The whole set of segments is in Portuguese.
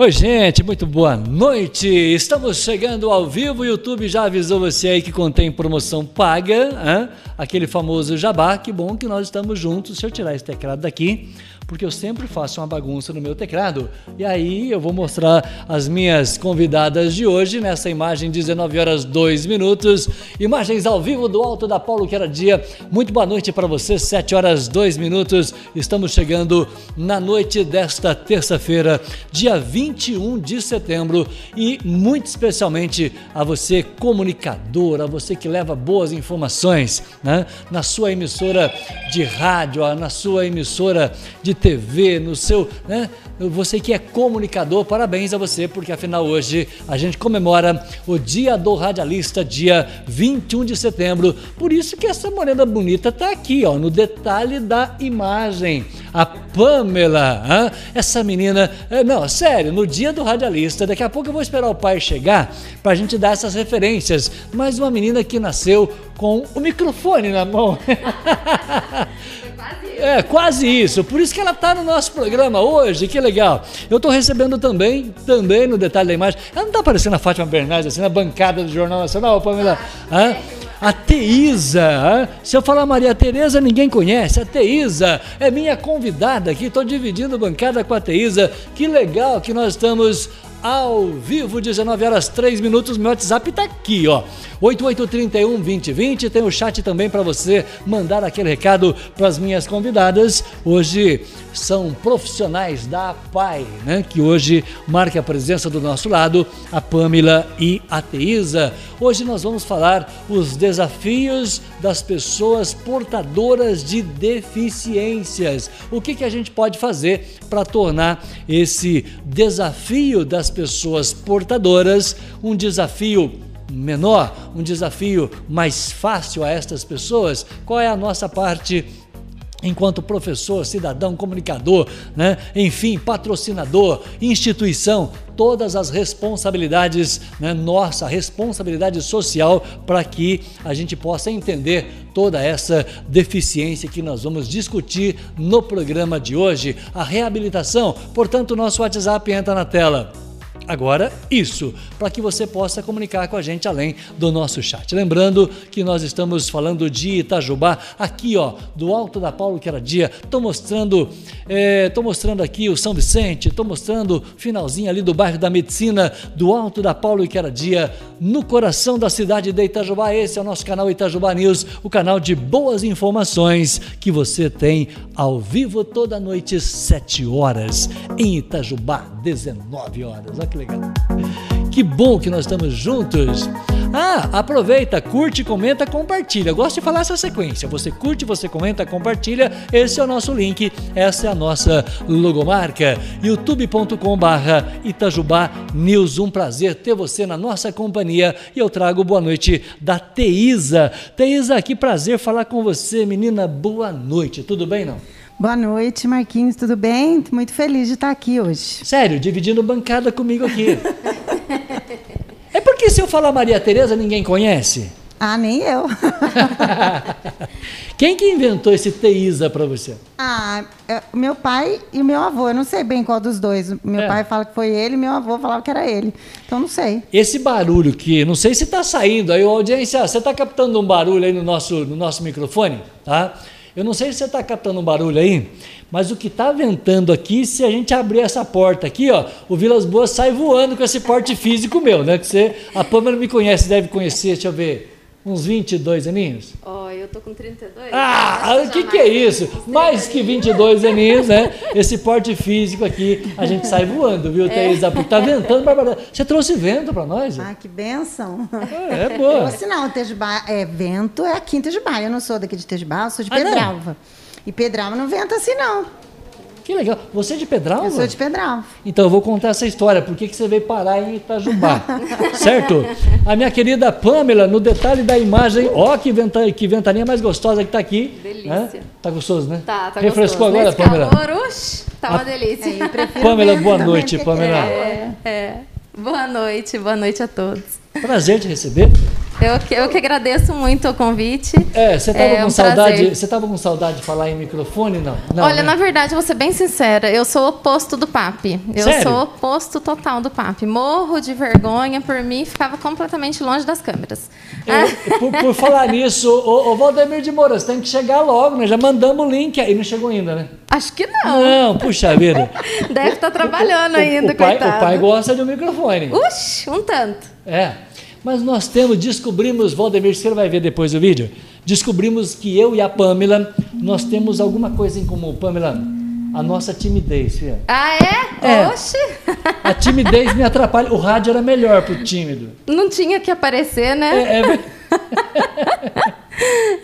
Oi, gente, muito boa noite. Estamos chegando ao vivo. O YouTube já avisou você aí que contém promoção paga, hein? aquele famoso jabá. Que bom que nós estamos juntos. Deixa eu tirar esse teclado daqui porque eu sempre faço uma bagunça no meu teclado. E aí eu vou mostrar as minhas convidadas de hoje nessa imagem 19 horas 2 minutos. Imagens ao vivo do Alto da Paulo que era dia. Muito boa noite para você, 7 horas 2 minutos. Estamos chegando na noite desta terça-feira, dia 21 de setembro e muito especialmente a você comunicador, a você que leva boas informações, né? Na sua emissora de rádio, na sua emissora de TV, no seu, né? Você que é comunicador, parabéns a você, porque afinal hoje a gente comemora o Dia do Radialista, dia 21 de setembro. Por isso que essa morena bonita tá aqui, ó, no detalhe da imagem. A Pamela, hein? essa menina, é, não, sério, no Dia do Radialista, daqui a pouco eu vou esperar o pai chegar para a gente dar essas referências. Mas uma menina que nasceu com o microfone na mão. É, quase isso. Por isso que ela está no nosso programa hoje, que legal. Eu estou recebendo também, também no detalhe da imagem. Ela não está aparecendo a Fátima Bernardes assim na bancada do Jornal Nacional, Pamela? A Teísa, se eu falar Maria Tereza, ninguém conhece. A Teísa é minha convidada aqui, estou dividindo bancada com a Teísa. Que legal que nós estamos ao vivo, 19 horas 3 minutos. Meu WhatsApp está aqui, ó. 8831 2020. Tem o chat também para você mandar aquele recado para as minhas convidadas. Hoje são profissionais da PAI, né? Que hoje marca a presença do nosso lado, a Pamela e a Teísa. Hoje nós vamos falar os desafios das pessoas portadoras de deficiências. O que, que a gente pode fazer para tornar esse desafio das pessoas portadoras um desafio menor, um desafio mais fácil a estas pessoas? Qual é a nossa parte enquanto professor, cidadão, comunicador, né? enfim, patrocinador, instituição, todas as responsabilidades, né? nossa responsabilidade social para que a gente possa entender toda essa deficiência que nós vamos discutir no programa de hoje, a reabilitação. Portanto, nosso WhatsApp entra na tela Agora, isso, para que você possa comunicar com a gente além do nosso chat. Lembrando que nós estamos falando de Itajubá, aqui ó, do Alto da Paulo que era dia. Estou mostrando, é, mostrando aqui o São Vicente, estou mostrando finalzinho ali do bairro da Medicina, do Alto da Paulo que era dia, no coração da cidade de Itajubá. Esse é o nosso canal Itajubá News, o canal de boas informações que você tem ao vivo toda noite, 7 horas, em Itajubá, 19 horas. Olha que legal. Que bom que nós estamos juntos. Ah, aproveita, curte, comenta, compartilha. Eu gosto de falar essa sequência. Você curte, você comenta, compartilha. Esse é o nosso link, essa é a nossa logomarca. youtube.com/barra Itajubá News. Um prazer ter você na nossa companhia e eu trago boa noite da Teisa. Teisa, que prazer falar com você, menina. Boa noite. Tudo bem, não? Boa noite, Marquinhos, tudo bem? Muito feliz de estar aqui hoje. Sério, dividindo bancada comigo aqui. é porque se eu falar Maria Tereza, ninguém conhece? Ah, nem eu. Quem que inventou esse Teísa para você? Ah, é, meu pai e meu avô. Eu não sei bem qual dos dois. Meu é. pai fala que foi ele, meu avô falava que era ele. Então não sei. Esse barulho que, não sei se está saindo aí, audiência, você está captando um barulho aí no nosso, no nosso microfone, tá? Eu não sei se você está captando um barulho aí, mas o que está ventando aqui, se a gente abrir essa porta aqui, ó, o Vilas Boas sai voando com esse porte físico meu, né? Que você, a Pâmela me conhece, deve conhecer, deixa eu ver. Uns 22 aninhos? Ó, oh, eu tô com 32. Ah, o que, que é isso? Mais que 22 aninhos, né? Esse porte físico aqui, a gente sai voando, viu, Thaís? É. Tá ventando, Bárbara. Você trouxe vento para nós? Ah, que benção. É, é boa. Ou se não, Tejubá, é, vento é aqui em Tejubá. Eu não sou daqui de Tejubá, eu sou de ah, Pedralva. Não? E Pedralva não venta assim, não. Que legal. Você é de Pedral? Eu sou de Pedral. Então eu vou contar essa história. Por que, que você veio parar em Itajubá? certo? A minha querida Pamela, no detalhe da imagem, ó que, venta, que ventania mais gostosa que está aqui. Delícia. Né? Tá gostoso, né? Tá, tá Refrescou gostoso. agora, Nesse Pamela? Calor, uxi, tá uma delícia. É, Pamela, boa noite, é Pamela. É, é. Boa noite, boa noite a todos. Prazer te receber. Eu que, eu que agradeço muito o convite. É, você estava É com um saudade. Você tava com saudade de falar em microfone, não? não Olha, né? na verdade, vou ser bem sincera, eu sou o oposto do papi. Eu Sério? sou o oposto total do papi. Morro de vergonha por mim, ficava completamente longe das câmeras. Eu- por, por falar nisso, ô, ô Valdemir de Moura, você tem que chegar logo, né? Já mandamos o link aí, não chegou ainda, né? Acho que não. Não, puxa vida. Deve estar trabalhando O- ainda, o, pai, coitado. o pai gosta de um microfone. Uxi, um tanto. É. Mas nós temos, descobrimos, Valdemir, você vai ver depois do vídeo, descobrimos que eu e a Pamela, nós temos alguma coisa em comum. Pamela, a nossa timidez, filha. Ah, é? É. Oxi. A timidez me atrapalha. O rádio era melhor pro tímido. Não tinha que aparecer, né? É, é,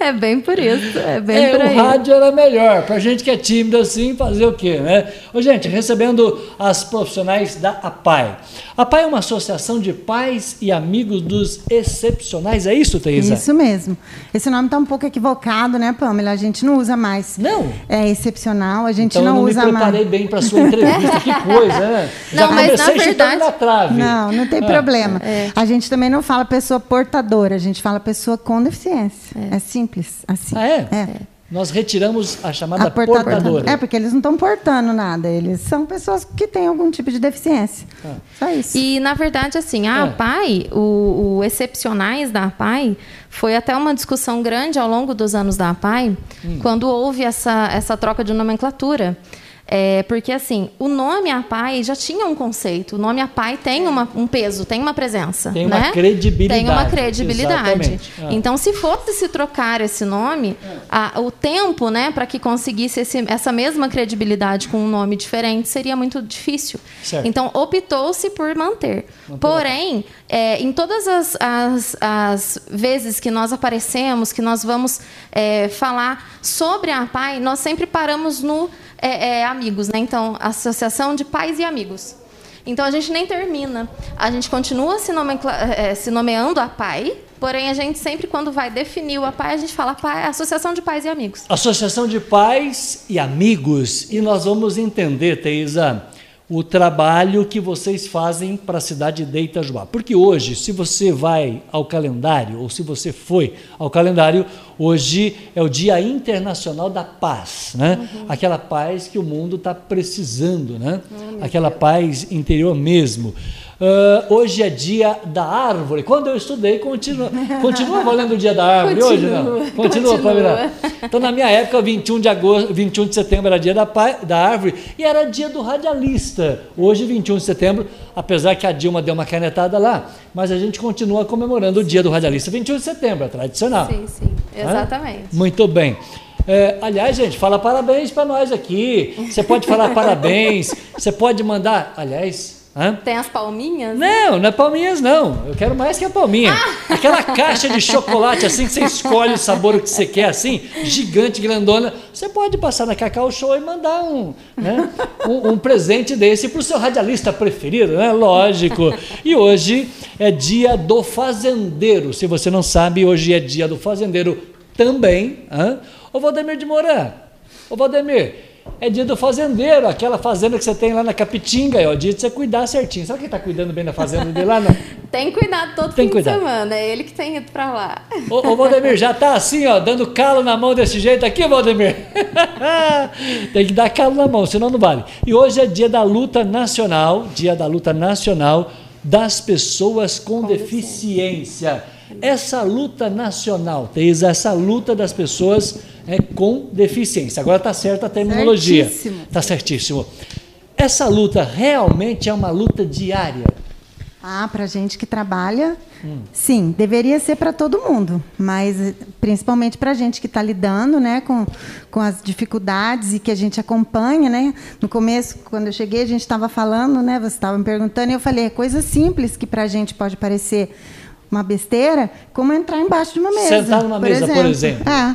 É, bem por isso. É bem é, por aí. o rádio era melhor. Pra gente que é tímido assim, fazer o quê, né? Ô, gente, recebendo as profissionais da APAI. A APAI é uma associação de pais e amigos dos excepcionais, é isso, Teisa? Isso mesmo. Esse nome está um pouco equivocado, né, Pamela? A gente não usa mais. Não? É excepcional, a gente Então eu não, não me usa preparei mais. bem para sua entrevista. que coisa, né? Já Não, mas na comecei chutando verdade- na trave. Não, não tem Ah. problema. A gente também não fala pessoa portadora, a gente fala pessoa com deficiência. É, simples, assim. Ah, é? É. Nós retiramos a chamada A porta- portadora. É, porque eles não estão portando nada, eles são pessoas que têm algum tipo de deficiência. Ah. Só isso. E, na verdade, assim, a É. APAI, o, o Excepcionais da APAI, foi até uma discussão grande ao longo dos anos da APAI, Hum. quando houve essa, essa troca de nomenclatura. É, porque, assim, o nome APAI já tinha um conceito. O nome APAI tem uma, um peso, tem uma presença. Tem uma né? credibilidade. Tem uma credibilidade. Ah. Então, se fosse se trocar esse nome, a- o tempo né, para que conseguisse esse- essa mesma credibilidade com um nome diferente seria muito difícil. Certo. Então, optou-se por manter. Porém, é, em todas as, as- as vezes que nós aparecemos, que nós vamos é, falar sobre a APAI, nós sempre paramos no é, é, amigos, né? Então, Associação de Pais e Amigos. Então, a gente nem termina. A gente continua se, nomencla- é, se nomeando a PAI, porém, a gente sempre, quando vai definir o APAI, a gente fala PAI, Associação de Pais e Amigos. Associação de Pais e Amigos. E nós vamos entender, Teisa, o trabalho que vocês fazem para a cidade de Itajuá. Porque hoje, se você vai ao calendário, ou se você foi ao calendário, hoje é o Dia Internacional da Paz, né? Aquela paz que o mundo está precisando, né? Aquela paz interior mesmo. Ah, hoje é dia da árvore. Quando eu estudei, continua, continua valendo o dia da árvore hoje, não? Continua, Continua, continua. Pamela? Então, na minha época, 21 de agosto, 21 de setembro era dia da, da árvore e era dia do radialista. Hoje, 21 de setembro, apesar que a Dilma deu uma canetada lá, mas a gente continua comemorando o dia do radialista. 21 de setembro, é tradicional. Sim, sim, exatamente. Muito bem. É, aliás, gente, fala parabéns para nós aqui. Você pode falar parabéns, você pode mandar. Aliás. Hã? Tem as palminhas? Não, não é palminhas, não. Eu quero mais que a palminha. Aquela caixa de chocolate assim, que você escolhe o sabor que você quer, assim, gigante, grandona. Você pode passar na Cacau Show e mandar um, né, um, um presente desse para o seu radialista preferido, né? Lógico. E hoje é dia do fazendeiro. Se você não sabe, hoje é dia do fazendeiro também. Hã? Ô Valdemir de Moura, ô Valdemir, é dia do fazendeiro, aquela fazenda que você tem lá na Capitinga, é o dia de você cuidar certinho. Sabe quem está cuidando bem da fazenda dele lá? Não? Tem cuidado todo Tem fim cuidado. de semana. É ele que tem ido pra lá. Ô, ô Valdemir, já tá assim, ó, dando calo na mão desse jeito aqui, Valdemir? Tem que dar calo na mão, senão não vale. E hoje é dia da luta nacional, dia da luta nacional das pessoas com, deficiência. Essa luta nacional, Teisa, essa luta das pessoas é, com deficiência. Agora tá certa a terminologia. Certíssimo. Tá certíssimo. Essa luta realmente é uma luta diária. Ah, para gente que trabalha, sim, deveria ser para todo mundo, mas eh, principalmente para gente que está lidando, né, com, com as dificuldades e que a gente acompanha, né. No começo, quando eu cheguei, a gente estava falando, né, você estava me perguntando, e eu falei, é coisa simples que para a gente pode parecer uma besteira, como entrar embaixo de uma mesa. Sentar numa mesa, por exemplo. É.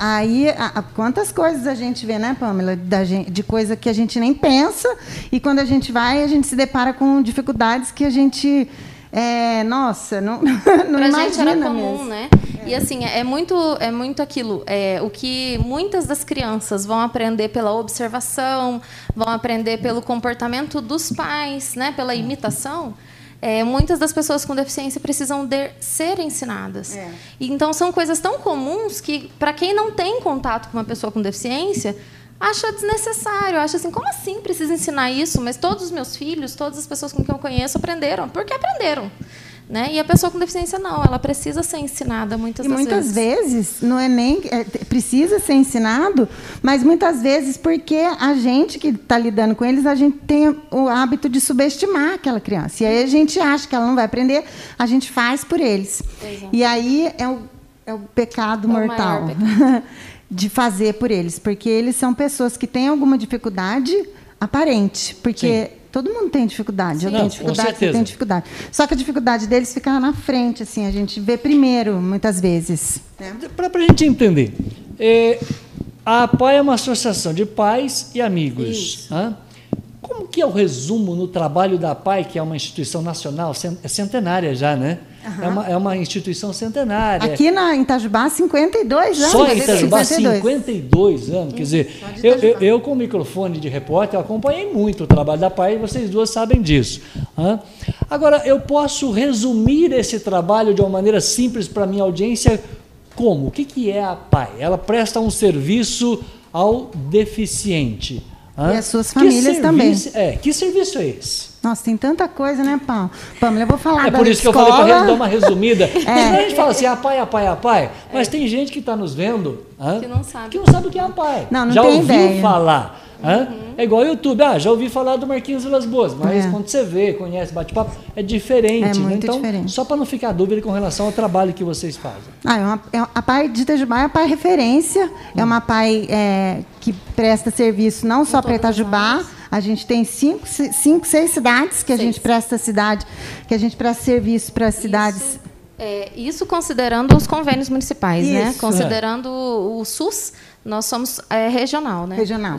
Aí, a- a- quantas coisas a gente vê, né, Pamela, da gente, de coisa que a gente nem pensa, e quando a gente vai, a gente se depara com dificuldades que a gente. é, nossa, não, não pra imagina gente era comum, mesmo. né? E assim, é muito, é muito aquilo. É, o que muitas das crianças vão aprender pela observação, vão aprender pelo comportamento dos pais, né? Pela imitação. É, muitas das pessoas com deficiência precisam de ser ensinadas. É. E, Então, são coisas tão comuns que, para quem não tem contato com uma pessoa com deficiência, acha desnecessário. Acha assim, como assim precisa ensinar isso? Mas todos os meus filhos, todas as pessoas com quem eu conheço aprenderam. Porque aprenderam. Né? E a pessoa com deficiência não, ela precisa ser ensinada muitas E muitas vezes. vezes não é nem é, precisa ser ensinado, mas muitas vezes porque a gente que está lidando com eles, a gente tem o hábito de subestimar aquela criança. E aí a gente acha que ela não vai aprender, a gente faz por eles. Exato. E aí é o, é o pecado É o mortal maior de fazer por eles, porque eles são pessoas que têm alguma dificuldade aparente, porque todo mundo tem dificuldade. Eu Não, tenho dificuldade, certeza. tem dificuldade. Só que a dificuldade deles fica na frente, assim, a gente vê primeiro, muitas vezes. né? Para a gente entender, é, a APAI é uma associação de pais e amigos. Isso. hã? Como que é o resumo no trabalho da APAI, que é uma instituição nacional, é centenária já, né? É, uma, é uma instituição centenária. Aqui na, Itajubá, 52 anos. Só em Itajubá, 52. 52 anos. Quer dizer, só de eu, eu, eu, com o microfone de repórter, acompanhei muito o trabalho da PAI e vocês duas sabem disso. Agora, eu posso resumir esse trabalho de uma maneira simples para a minha audiência como? O que, que é a PAI? Ela presta um serviço ao deficiente. Hã? E as suas Que famílias também. É, que serviço é esse? Nossa, tem tanta coisa, né, Pam? Pamela, eu vou falar É da por isso que eu escola. falei para dar uma resumida. Porque É. a gente fala assim, a pai, a pai, a pai, mas tem gente que está nos vendo hã? Que não sabe. que não sabe o que é a pai. Não, não já tem ouviu ideia. falar. Hã? É igual o YouTube, ah, já ouvi falar do Marquinhos Vilas Boas, mas É. quando você vê, conhece, bate papo, é diferente. É né? muito então, diferente. só para não ficar dúvida com relação ao trabalho que vocês fazem. Ah, é uma, é, a PAI de Itajubá é uma PAI referência, é uma PAI é, que presta serviço não só para Itajubá, a gente tem cinco, ci- cinco, seis cidades que a Seis. gente presta cidade, que a gente presta serviço para cidades. Isso, é, isso considerando os convênios municipais, né? Isso. Considerando o, o SUS, nós somos é, regional, né? Regional.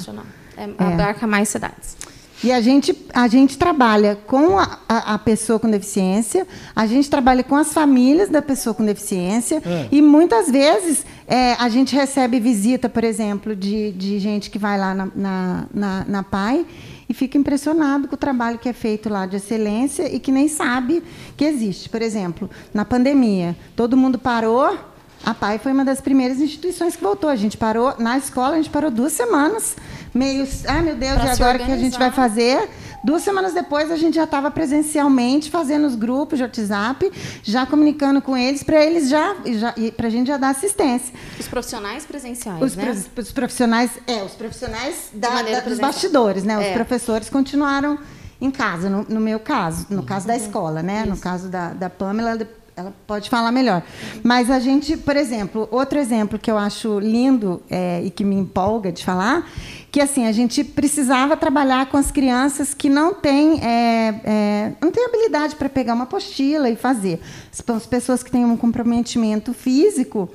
É, abarca mais cidades. E a gente, a gente trabalha com a, a- a pessoa com deficiência, a gente trabalha com as famílias da pessoa com deficiência, É. e muitas vezes é, a gente recebe visita, por exemplo, de, de gente que vai lá na, na, na, na PAI e fica impressionado com o trabalho que é feito lá de excelência e que nem sabe que existe. Por exemplo, na pandemia, todo mundo parou. A PAI foi uma das primeiras instituições que voltou. A gente parou na escola, a gente parou duas semanas, meio, ai meu Deus, e agora o que a gente vai fazer? Duas semanas depois, a gente já estava presencialmente fazendo os grupos de WhatsApp, já comunicando com eles, para eles já, já para a gente já dar assistência. Os profissionais presenciais, Os, né? os profissionais, é, os profissionais da- da- dos bastidores, né? Os É. professores continuaram em casa, no, no meu caso, no caso da Uhum. escola, né? No caso da, da Pamela, ela pode falar melhor. Mas a gente, por exemplo, outro exemplo que eu acho lindo é, e que me empolga de falar, que assim a gente precisava trabalhar com as crianças que não têm é, é, não têm habilidade para pegar uma apostila e fazer. As pessoas que têm um comprometimento físico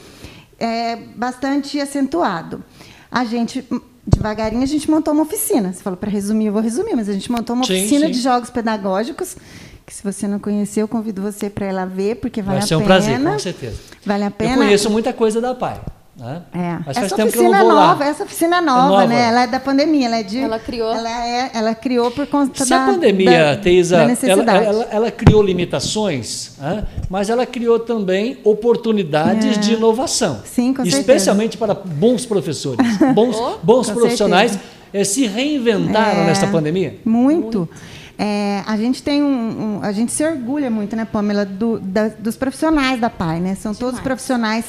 é, bastante acentuado. A gente, devagarinho, a gente montou uma oficina. Você falou para resumir, eu vou resumir, mas a gente montou uma Sim, oficina sim. de jogos pedagógicos, que se você não conheceu, eu convido você para ir lá ver, porque vale Vai a ser um pena. prazer, com certeza. Vale a pena. Eu conheço muita coisa da PAI. Né? É. Mas faz essa tempo que eu não oficina vou nova, lá. essa oficina é nova, nova? né? Ela é da pandemia, ela é de. Ela criou. Ela, é, ela criou por conta Se da. a pandemia, da, Teisa, da ela, necessidade. ela- ela criou limitações, hã? mas ela criou também oportunidades É. de inovação. Sim, com certeza. Especialmente para bons professores, bons, Oh, bons profissionais certeza. eh, se reinventaram É. nesta pandemia. Muito. É, a gente tem um, um- a gente se orgulha muito, né, Pamela, do- da- dos profissionais da PAI, né? São todos Demais. profissionais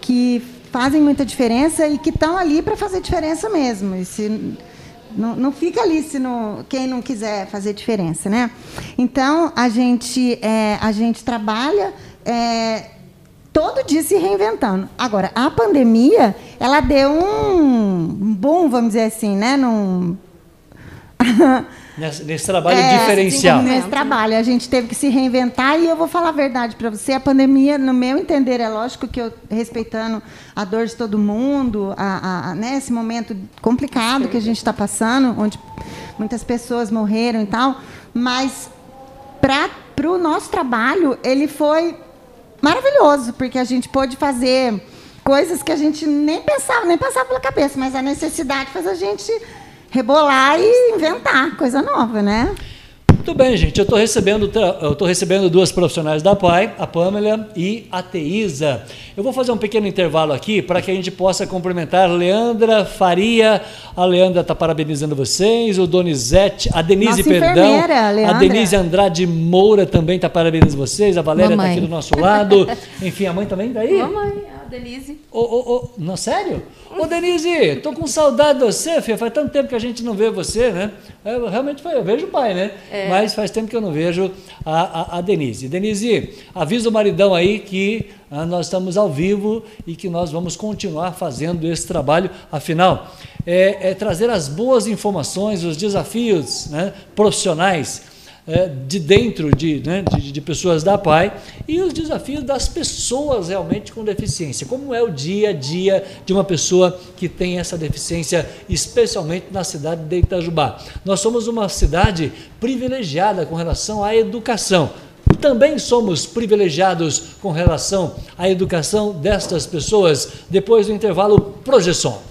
que fazem muita diferença e que estão ali para fazer diferença mesmo. E se, não, não fica ali se não, quem não quiser fazer diferença, né? Então a gente é, a gente trabalha é, todo dia se reinventando. Agora a pandemia ela deu um boom, vamos dizer assim, né? Num, Nesse, nesse trabalho é, diferencial. Nesse trabalho, a gente teve que se reinventar e eu vou falar a verdade para você. A pandemia, no meu entender, é lógico que eu respeitando a dor de todo mundo, a, a- a- né, esse momento complicado que a gente está passando, onde muitas pessoas morreram e tal, mas para o nosso trabalho, ele foi maravilhoso, porque a gente pôde fazer coisas que a gente nem pensava, nem passava pela cabeça, mas a necessidade faz a gente rebolar e inventar coisa nova, né? Muito bem, gente. Eu estou recebendo, eu tô recebendo duas profissionais da PAI, a Pamela e a Teísa. Eu vou fazer um pequeno intervalo aqui para que a gente possa cumprimentar Leandra Faria. A Leandra está parabenizando vocês, o Donizete, a Denise, Nossa perdão. A Denise Andrade Moura também está parabenizando vocês. A Valéria está aqui do nosso lado. Enfim, a mãe também está aí? Mamãe, a Denise. Ô, ô, ô, não, sério? Ô, Denise, tô com saudade de você, filha. Faz tanto tempo que a gente não vê você, né? Eu, realmente foi, eu vejo o pai, né? Mas faz tempo que eu não vejo a, a, a Denise. Denise, avisa o maridão aí que ah, nós estamos ao vivo e que nós vamos continuar fazendo esse trabalho. Afinal, é, é trazer as boas informações, os desafios né, profissionais é, de dentro de, né, de, de pessoas da PAI e os desafios das pessoas realmente com deficiência. Como é o dia a dia de uma pessoa que tem essa deficiência, especialmente na cidade de Itajubá. Nós somos uma cidade privilegiada com relação à educação. Também somos privilegiados com relação à educação destas pessoas. Depois do intervalo, projeção.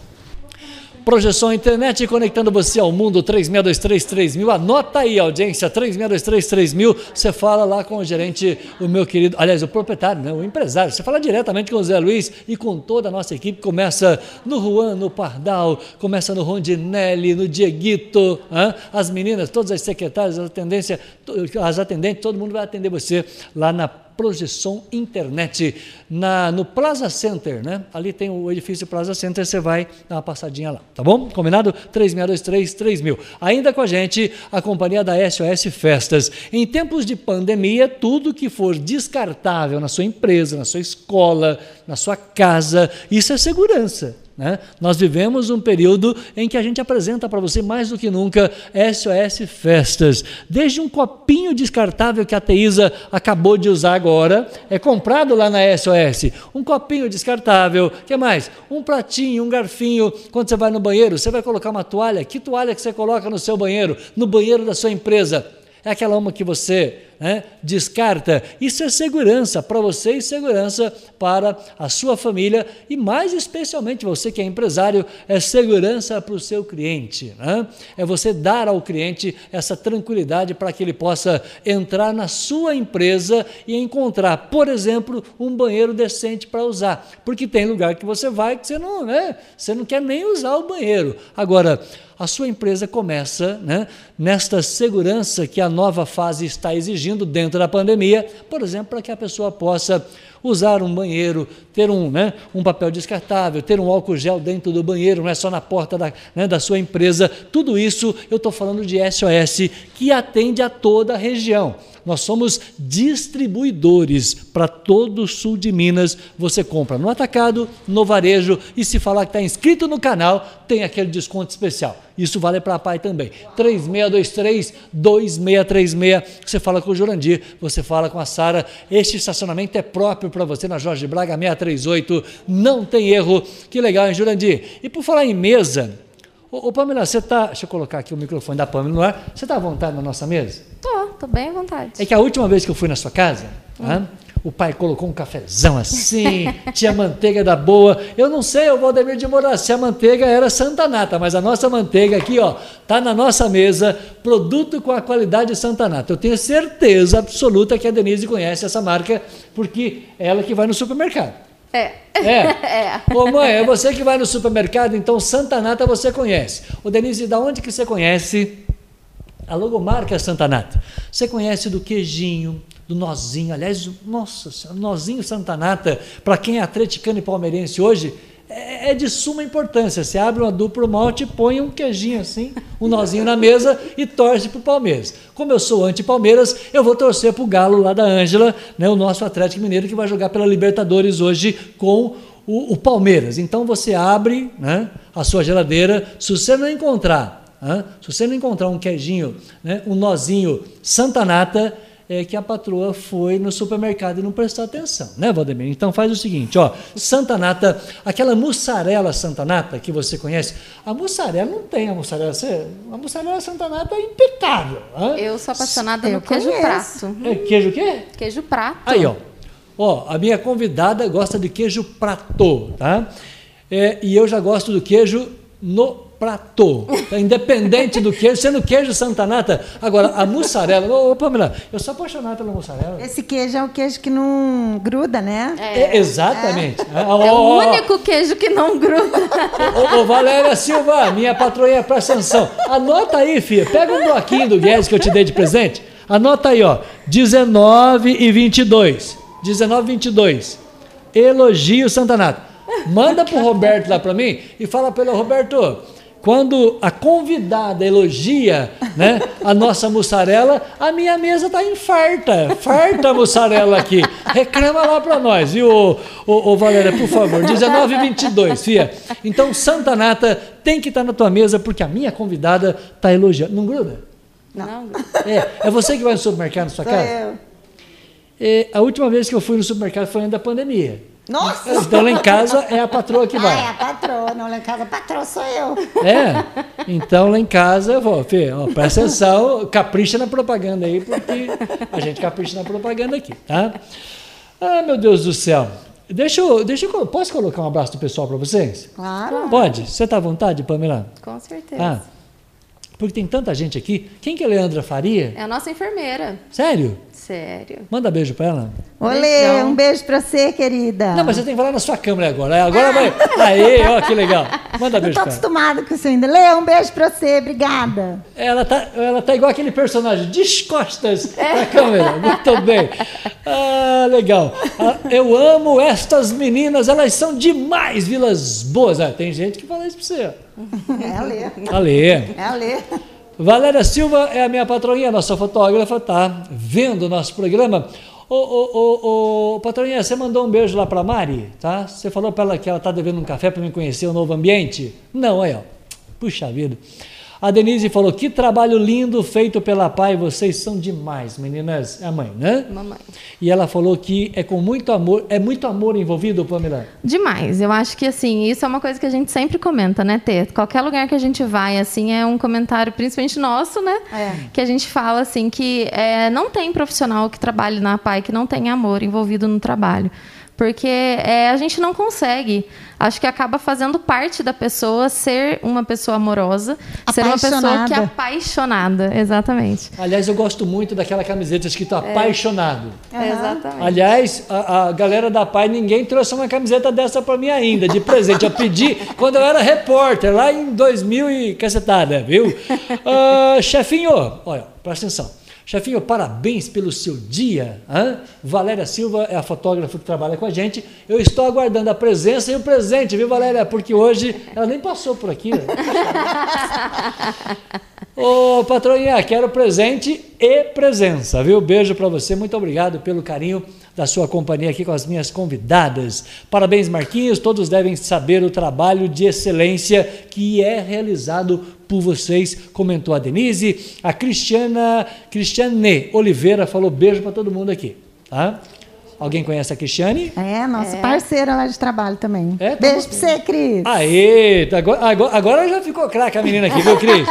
Projeção Internet conectando você ao mundo 36233000. Anota aí, audiência, 36233000. Você fala lá com o gerente, o meu querido, aliás, o proprietário, né, o empresário. Você fala diretamente com o Zé Luiz e com toda a nossa equipe. Começa no Juan, no Pardal, começa no Rondinelli, no Dieguito, hã? as meninas, todas as secretárias, as as atendentes, todo mundo vai atender você lá na projeção internet na, no Plaza Center, né? Ali tem o edifício Plaza Center, você vai dar uma passadinha lá, tá bom? Combinado? 3623 3000. Ainda com a gente, a companhia da SOS Festas. Em tempos de pandemia, tudo que for descartável na sua empresa, na sua escola, na sua casa, isso é segurança. Né? Nós vivemos um período em que a gente apresenta para você mais do que nunca SOS Festas. Desde um copinho descartável que a Teísa acabou de usar agora, é comprado lá na SOS. Um copinho descartável, que mais? Um pratinho, um garfinho. Quando você vai no banheiro, você vai colocar uma toalha. Que toalha que você coloca no seu banheiro? No banheiro da sua empresa? É aquela uma que você né, descarta. Isso é segurança para você e segurança para a sua família e, mais especialmente, você que é empresário, é segurança para o seu cliente. Né? É você dar ao cliente essa tranquilidade para que ele possa entrar na sua empresa e encontrar, por exemplo, um banheiro decente para usar. Porque tem lugar que você vai que você não, né, você não quer nem usar o banheiro. Agora, a sua empresa começa né, nesta segurança que a nova fase está exigindo dentro da pandemia, por exemplo, para que a pessoa possa usar um banheiro, ter um, né, um papel descartável, ter um álcool gel dentro do banheiro, não é só na porta da, né, da sua empresa. Tudo isso eu estou falando de SOS, que atende a toda a região. Nós somos distribuidores para todo o sul de Minas. Você compra no atacado, no varejo e se falar que está inscrito no canal, tem aquele desconto especial. Isso vale para a PAI também. 3623-2636. Você fala com o Jurandir, você fala com a Sara. Este estacionamento é próprio para você na Jorge Braga 638. Não tem erro. Que legal, hein, Jurandir? E por falar em mesa, ô, Pamela, você está. Deixa eu colocar aqui o microfone da Pamela no ar. Você está à vontade na nossa mesa? Tô, tô bem à vontade. É que a última vez que eu fui na sua casa, né, o pai colocou um cafezão assim, tinha manteiga da boa. Eu não sei, o Valdemir de Moraes, se a manteiga era Santa Nata, mas a nossa manteiga aqui, ó, tá na nossa mesa, produto com a qualidade Santa Nata. Eu tenho certeza absoluta que a Denise conhece essa marca, porque é ela que vai no supermercado. É. É. Ô mãe, é você que vai no supermercado, então Santa Nata você conhece. Ô Denise, da onde que você conhece a logomarca Santa Nata? Você conhece do queijinho, do nozinho. Aliás, nossa senhora, nozinho Santa Nata, para quem é atleticano e palmeirense hoje, é, é de suma importância. Você abre uma dupla malte, põe um queijinho assim, um nozinho na mesa e torce para o Palmeiras. Como eu sou anti-Palmeiras, eu vou torcer para o Galo lá da Ângela, né, o nosso Atlético Mineiro, que vai jogar pela Libertadores hoje com o, o Palmeiras. Então você abre né, a sua geladeira, se você não encontrar, né, se você não encontrar um queijinho, né, um nozinho Santa Nata, é que a patroa foi no supermercado e não prestou atenção, né, Valdemir? Então faz o seguinte, ó, Santa Nata, aquela mussarela Santa Nata que você conhece, a mussarela não tem a mussarela, você, a mussarela Santa Nata é impecável. hã? Eu sou apaixonada no queijo conheço. prato. É queijo o quê? Queijo prato. Aí, ó. Ó, a minha convidada gosta de queijo prato, tá? É, e eu já gosto do queijo no prato, tá? independente do queijo, sendo queijo Santa Nata. Agora, a mussarela, ô, ô Pamela, eu sou apaixonado pela mussarela. Esse queijo é o queijo que não gruda, né? É, exatamente. É, É o único queijo que não gruda. Ô, ô, Valéria Silva, minha patroinha para ascensão. Anota aí, filha. Pega um bloquinho do Guedes que eu te dei de presente. Anota aí, ó. 19 e 22. 19 e 22. Elogio Santanato. Manda pro Roberto lá para mim e fala para ele, Roberto, quando a convidada elogia né, a nossa mussarela, a minha mesa tá infarta. Farta a mussarela aqui. Reclama lá para nós, viu, ô, ô, ô, Valéria, por favor. 19 e 22, fia. Então, Santa Nata tem que estar na tua mesa porque a minha convidada tá elogiando. Não gruda? Não. É, é você que vai no supermercado na sua Sou casa? eu. É, a última vez que eu fui no supermercado foi antes da pandemia. Nossa! Então lá em casa é a patroa que Ah, é vai. a patroa, não lá em casa, a patroa sou eu. É. Então lá em casa eu vou, Fê, ó, presta atenção, capricha na propaganda aí, porque a gente capricha na propaganda aqui, tá? Ah, meu Deus do céu. Deixa eu, deixa eu, posso colocar um abraço do pessoal para vocês? Claro. Pode? Você está à vontade, Pamela? Com certeza. Ah, porque tem tanta gente aqui. Quem que é Leandra Faria? É a nossa enfermeira. Sério? Sério. Manda beijo para ela. Olê, Beijão. um beijo pra você, querida. Não, mas você tem que falar na sua câmera agora. Agora vai. Aê, ó, que legal. Manda Não beijo tô pra ela. acostumada com isso ainda. Lê, um beijo pra você, obrigada. Ela tá, ela tá igual aquele personagem, descostas É. pra câmera. Muito bem. Ah, legal. Ah, eu amo estas meninas, elas são demais, Vilas Boas. Ah, tem gente que fala isso pra você. É a Lê. Ale. É a Lê. Valéria Silva é a minha patroinha, nossa fotógrafa, tá vendo o nosso programa. Ô, ô, ô, ô, patroinha, você mandou um beijo lá pra Mari, tá? Você falou pra ela que ela tá devendo um café para me conhecer o novo ambiente? Não, aí, ó. Puxa vida. A Denise falou: que trabalho lindo feito pela pai, vocês são demais, meninas. É a mãe, né? Mamãe. E ela falou que é com muito amor, é muito amor envolvido, Pamela. Demais. Eu acho que, assim, isso é uma coisa que a gente sempre comenta, né, Tê? Qualquer lugar que a gente vai, assim, é um comentário, principalmente nosso, né? É. Que a gente fala, assim, que é, não tem profissional que trabalhe na PAI que não tenha amor envolvido no trabalho. Porque é, a gente não consegue. Acho que acaba fazendo parte da pessoa ser uma pessoa amorosa, ser uma pessoa que é Apaixonada. apaixonada. Exatamente. Aliás, eu gosto muito daquela camiseta escrito apaixonado. Exatamente. Aliás, a, a galera da Pai, ninguém trouxe uma camiseta dessa para mim ainda, de presente. Eu pedi quando eu era repórter, lá em 2000 e cacetada, viu? Ah, chefinho, olha, presta atenção. Chefinho, parabéns pelo seu dia. hã? Valéria Silva é a fotógrafa que trabalha com a gente. Eu estou aguardando a presença e o presente, viu, Valéria? Porque hoje ela nem passou por aqui. né? Ô, patroinha, quero presente e presença, viu? Beijo para você, muito obrigado pelo carinho da sua companhia aqui com as minhas convidadas. Parabéns, Marquinhos, todos devem saber o trabalho de excelência que é realizado por vocês, comentou a Denise. A Cristiana, Cristiane Oliveira falou beijo para todo mundo aqui, tá? Alguém conhece a Cristiane? É, nossa parceira lá de trabalho também. É, tá Beijo bom. pra você, Cris. Aê, agora, agora, agora já ficou craque a menina aqui, viu, Cris?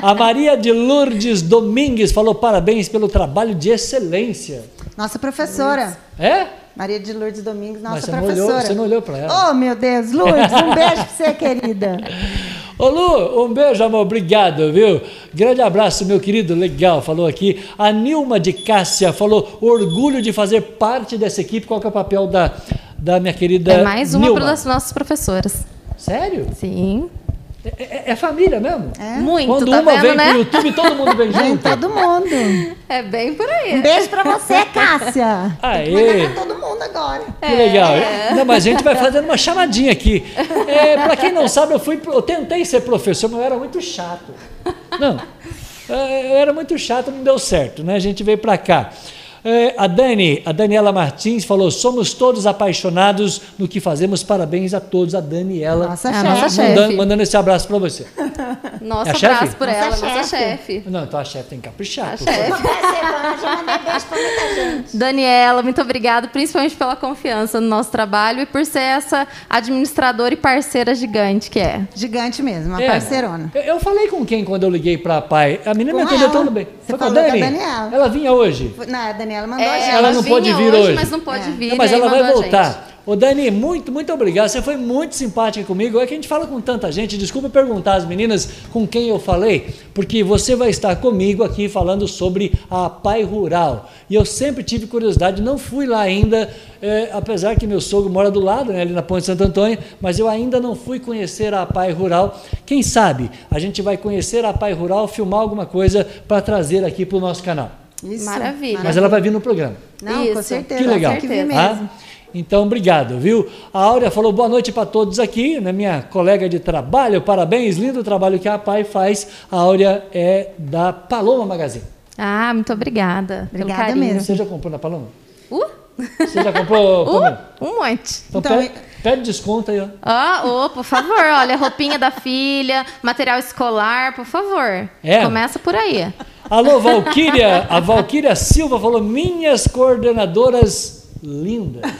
A Maria de Lourdes Domingues falou parabéns pelo trabalho de excelência. Nossa professora. É? Maria de Lourdes Domingos, nossa Mas você não, professora. olhou, você não olhou para ela. Oh, meu Deus, Lourdes, um beijo pra você, querida. Ô Lu, um beijo, amor, obrigado, viu? Grande abraço, meu querido, legal, falou aqui. A Nilma de Cássia falou, orgulho de fazer parte dessa equipe. Qual que é o papel da, da minha querida É mais uma Nilma? das nossas professoras. Sério? Sim. É, é- é família mesmo? É? Muito, Quando tá uma vendo, vem né? pro YouTube, todo mundo vem Vem junto. todo mundo. É bem por aí. Um beijo pra você, Cássia. Aê. Pra todo mundo agora. Que legal. Não, mas a gente vai fazendo uma chamadinha aqui. É, para quem não sabe, eu, fui, eu tentei ser professor, mas eu era muito chato. Não, é, eu era muito chato, não deu certo, né? A gente veio para cá. É, a Dani, a Daniela Martins falou: somos todos apaixonados no que fazemos. Parabéns a todos. A Daniela Nossa É a chefe. nossa chefe. mandando, mandando esse abraço para você. Nosso É a chefe? abraço por Nossa ela, nossa chefe. chefe. Não, então a chefe tem que caprichar. A por chefe. Já mandei beijo pra muita gente. Daniela, muito obrigada, principalmente pela confiança no nosso trabalho e por ser essa administradora e parceira gigante que é. Gigante mesmo, uma É, parceirona. Eu, eu falei com quem quando eu liguei para a pai? A menina me Com atendeu ela. tudo bem. Você Foi com a falou com a Dani? Daniela. Ela vinha hoje. Não, a Daniela mandou a É, gente. ela não vinha pôde vir hoje. mas não pôde É. vir. Não, mas ela vai mandou a voltar. Ô Dani, muito, muito obrigado. Você foi muito simpática comigo. É que a gente fala com tanta gente. Desculpa perguntar às meninas com quem eu falei, porque você vai estar comigo aqui falando sobre a Pai Rural. E eu sempre tive curiosidade, não fui lá ainda, é, apesar que meu sogro mora do lado, né, ali na Ponte Santo Antônio, mas eu ainda não fui conhecer a Pai Rural. Quem sabe a gente vai conhecer a Pai Rural, filmar alguma coisa para trazer aqui para o nosso canal. Isso. Maravilha. Mas ela vai vir no programa. Não, Isso. com certeza. Que legal. Que vir Ah, mesmo. Então, obrigado, viu? A Áurea falou boa noite para todos aqui, né? minha colega de trabalho, parabéns, lindo trabalho que a PAI faz. A Áurea é da Paloma Magazine. Ah, muito obrigada. Obrigada mesmo. Você já comprou na Paloma? Uh, Você já comprou? uh, um monte. Então, Então, pede, pede desconto aí, ó. Ó, ô, por favor, olha, roupinha da filha, material escolar, por favor. É. Começa por aí. Alô, Valquíria! A Valquíria Silva falou: minhas coordenadoras lindas.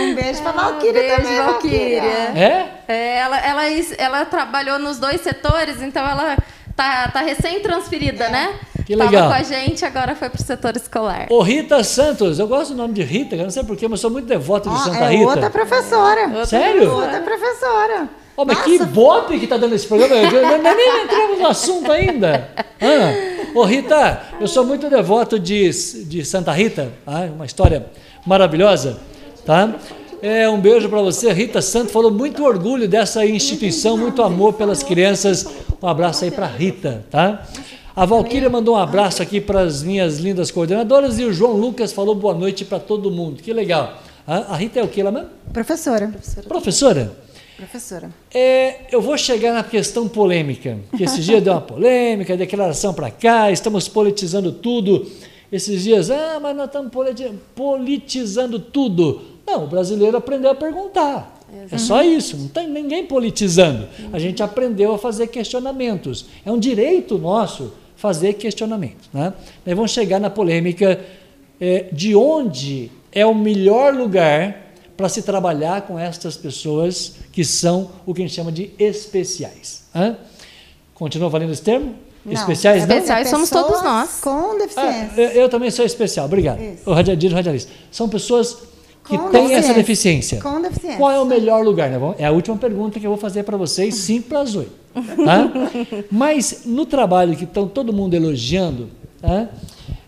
Um beijo pra Valquíria beijo, também, Valquíria. É? É, ela, ela, ela trabalhou nos dois setores, então ela tá, tá recém-transferida, né? Que Tava legal. com a gente, agora foi pro setor escolar. Ô, Rita Santos, eu gosto do nome de Rita, eu não sei porquê, mas sou muito devoto de Ó, Santa é Rita. outra professora. Sério? Outra professora. Ó, mas que bope que tá dando esse programa. Eu- nem entramos no assunto ainda. Ah, ô Rita, eu sou muito devoto de, de Santa Rita, tá? uma história maravilhosa. Tá? É, um beijo para você, Rita Santos. Falou muito orgulho dessa instituição, muito amor pelas crianças. Um abraço aí para Rita. Tá? A Valquíria mandou um abraço aqui para as minhas lindas coordenadoras e o João Lucas falou boa noite para todo mundo. Que legal. Ah, A Rita é o que lá mesmo? Professora. Professora? Professora. É, eu vou chegar na questão polêmica, que esses dias deu uma polêmica, declaração para cá, estamos politizando tudo. Esses dias, ah, mas nós estamos politi- politizando tudo. Não, o brasileiro aprendeu a perguntar. É só isso, não tem ninguém politizando. A gente aprendeu a fazer questionamentos. É um direito nosso fazer questionamentos. Né? Nós vamos chegar na polêmica é, de onde é o melhor lugar para se trabalhar com estas pessoas que são o que a gente chama de especiais. Hã? Continua valendo esse termo? Não, especiais não? Especiais somos todos nós. Com Ah, deficiência. eu, eu também sou especial, obrigado. Isso. O radialista, radialista. São pessoas que Com têm essa deficiência. Com deficiência. Qual é o melhor lugar? né? É a última pergunta que eu vou fazer para vocês, 5 para as 8. Tá? Mas no trabalho que estão todo mundo elogiando, tá?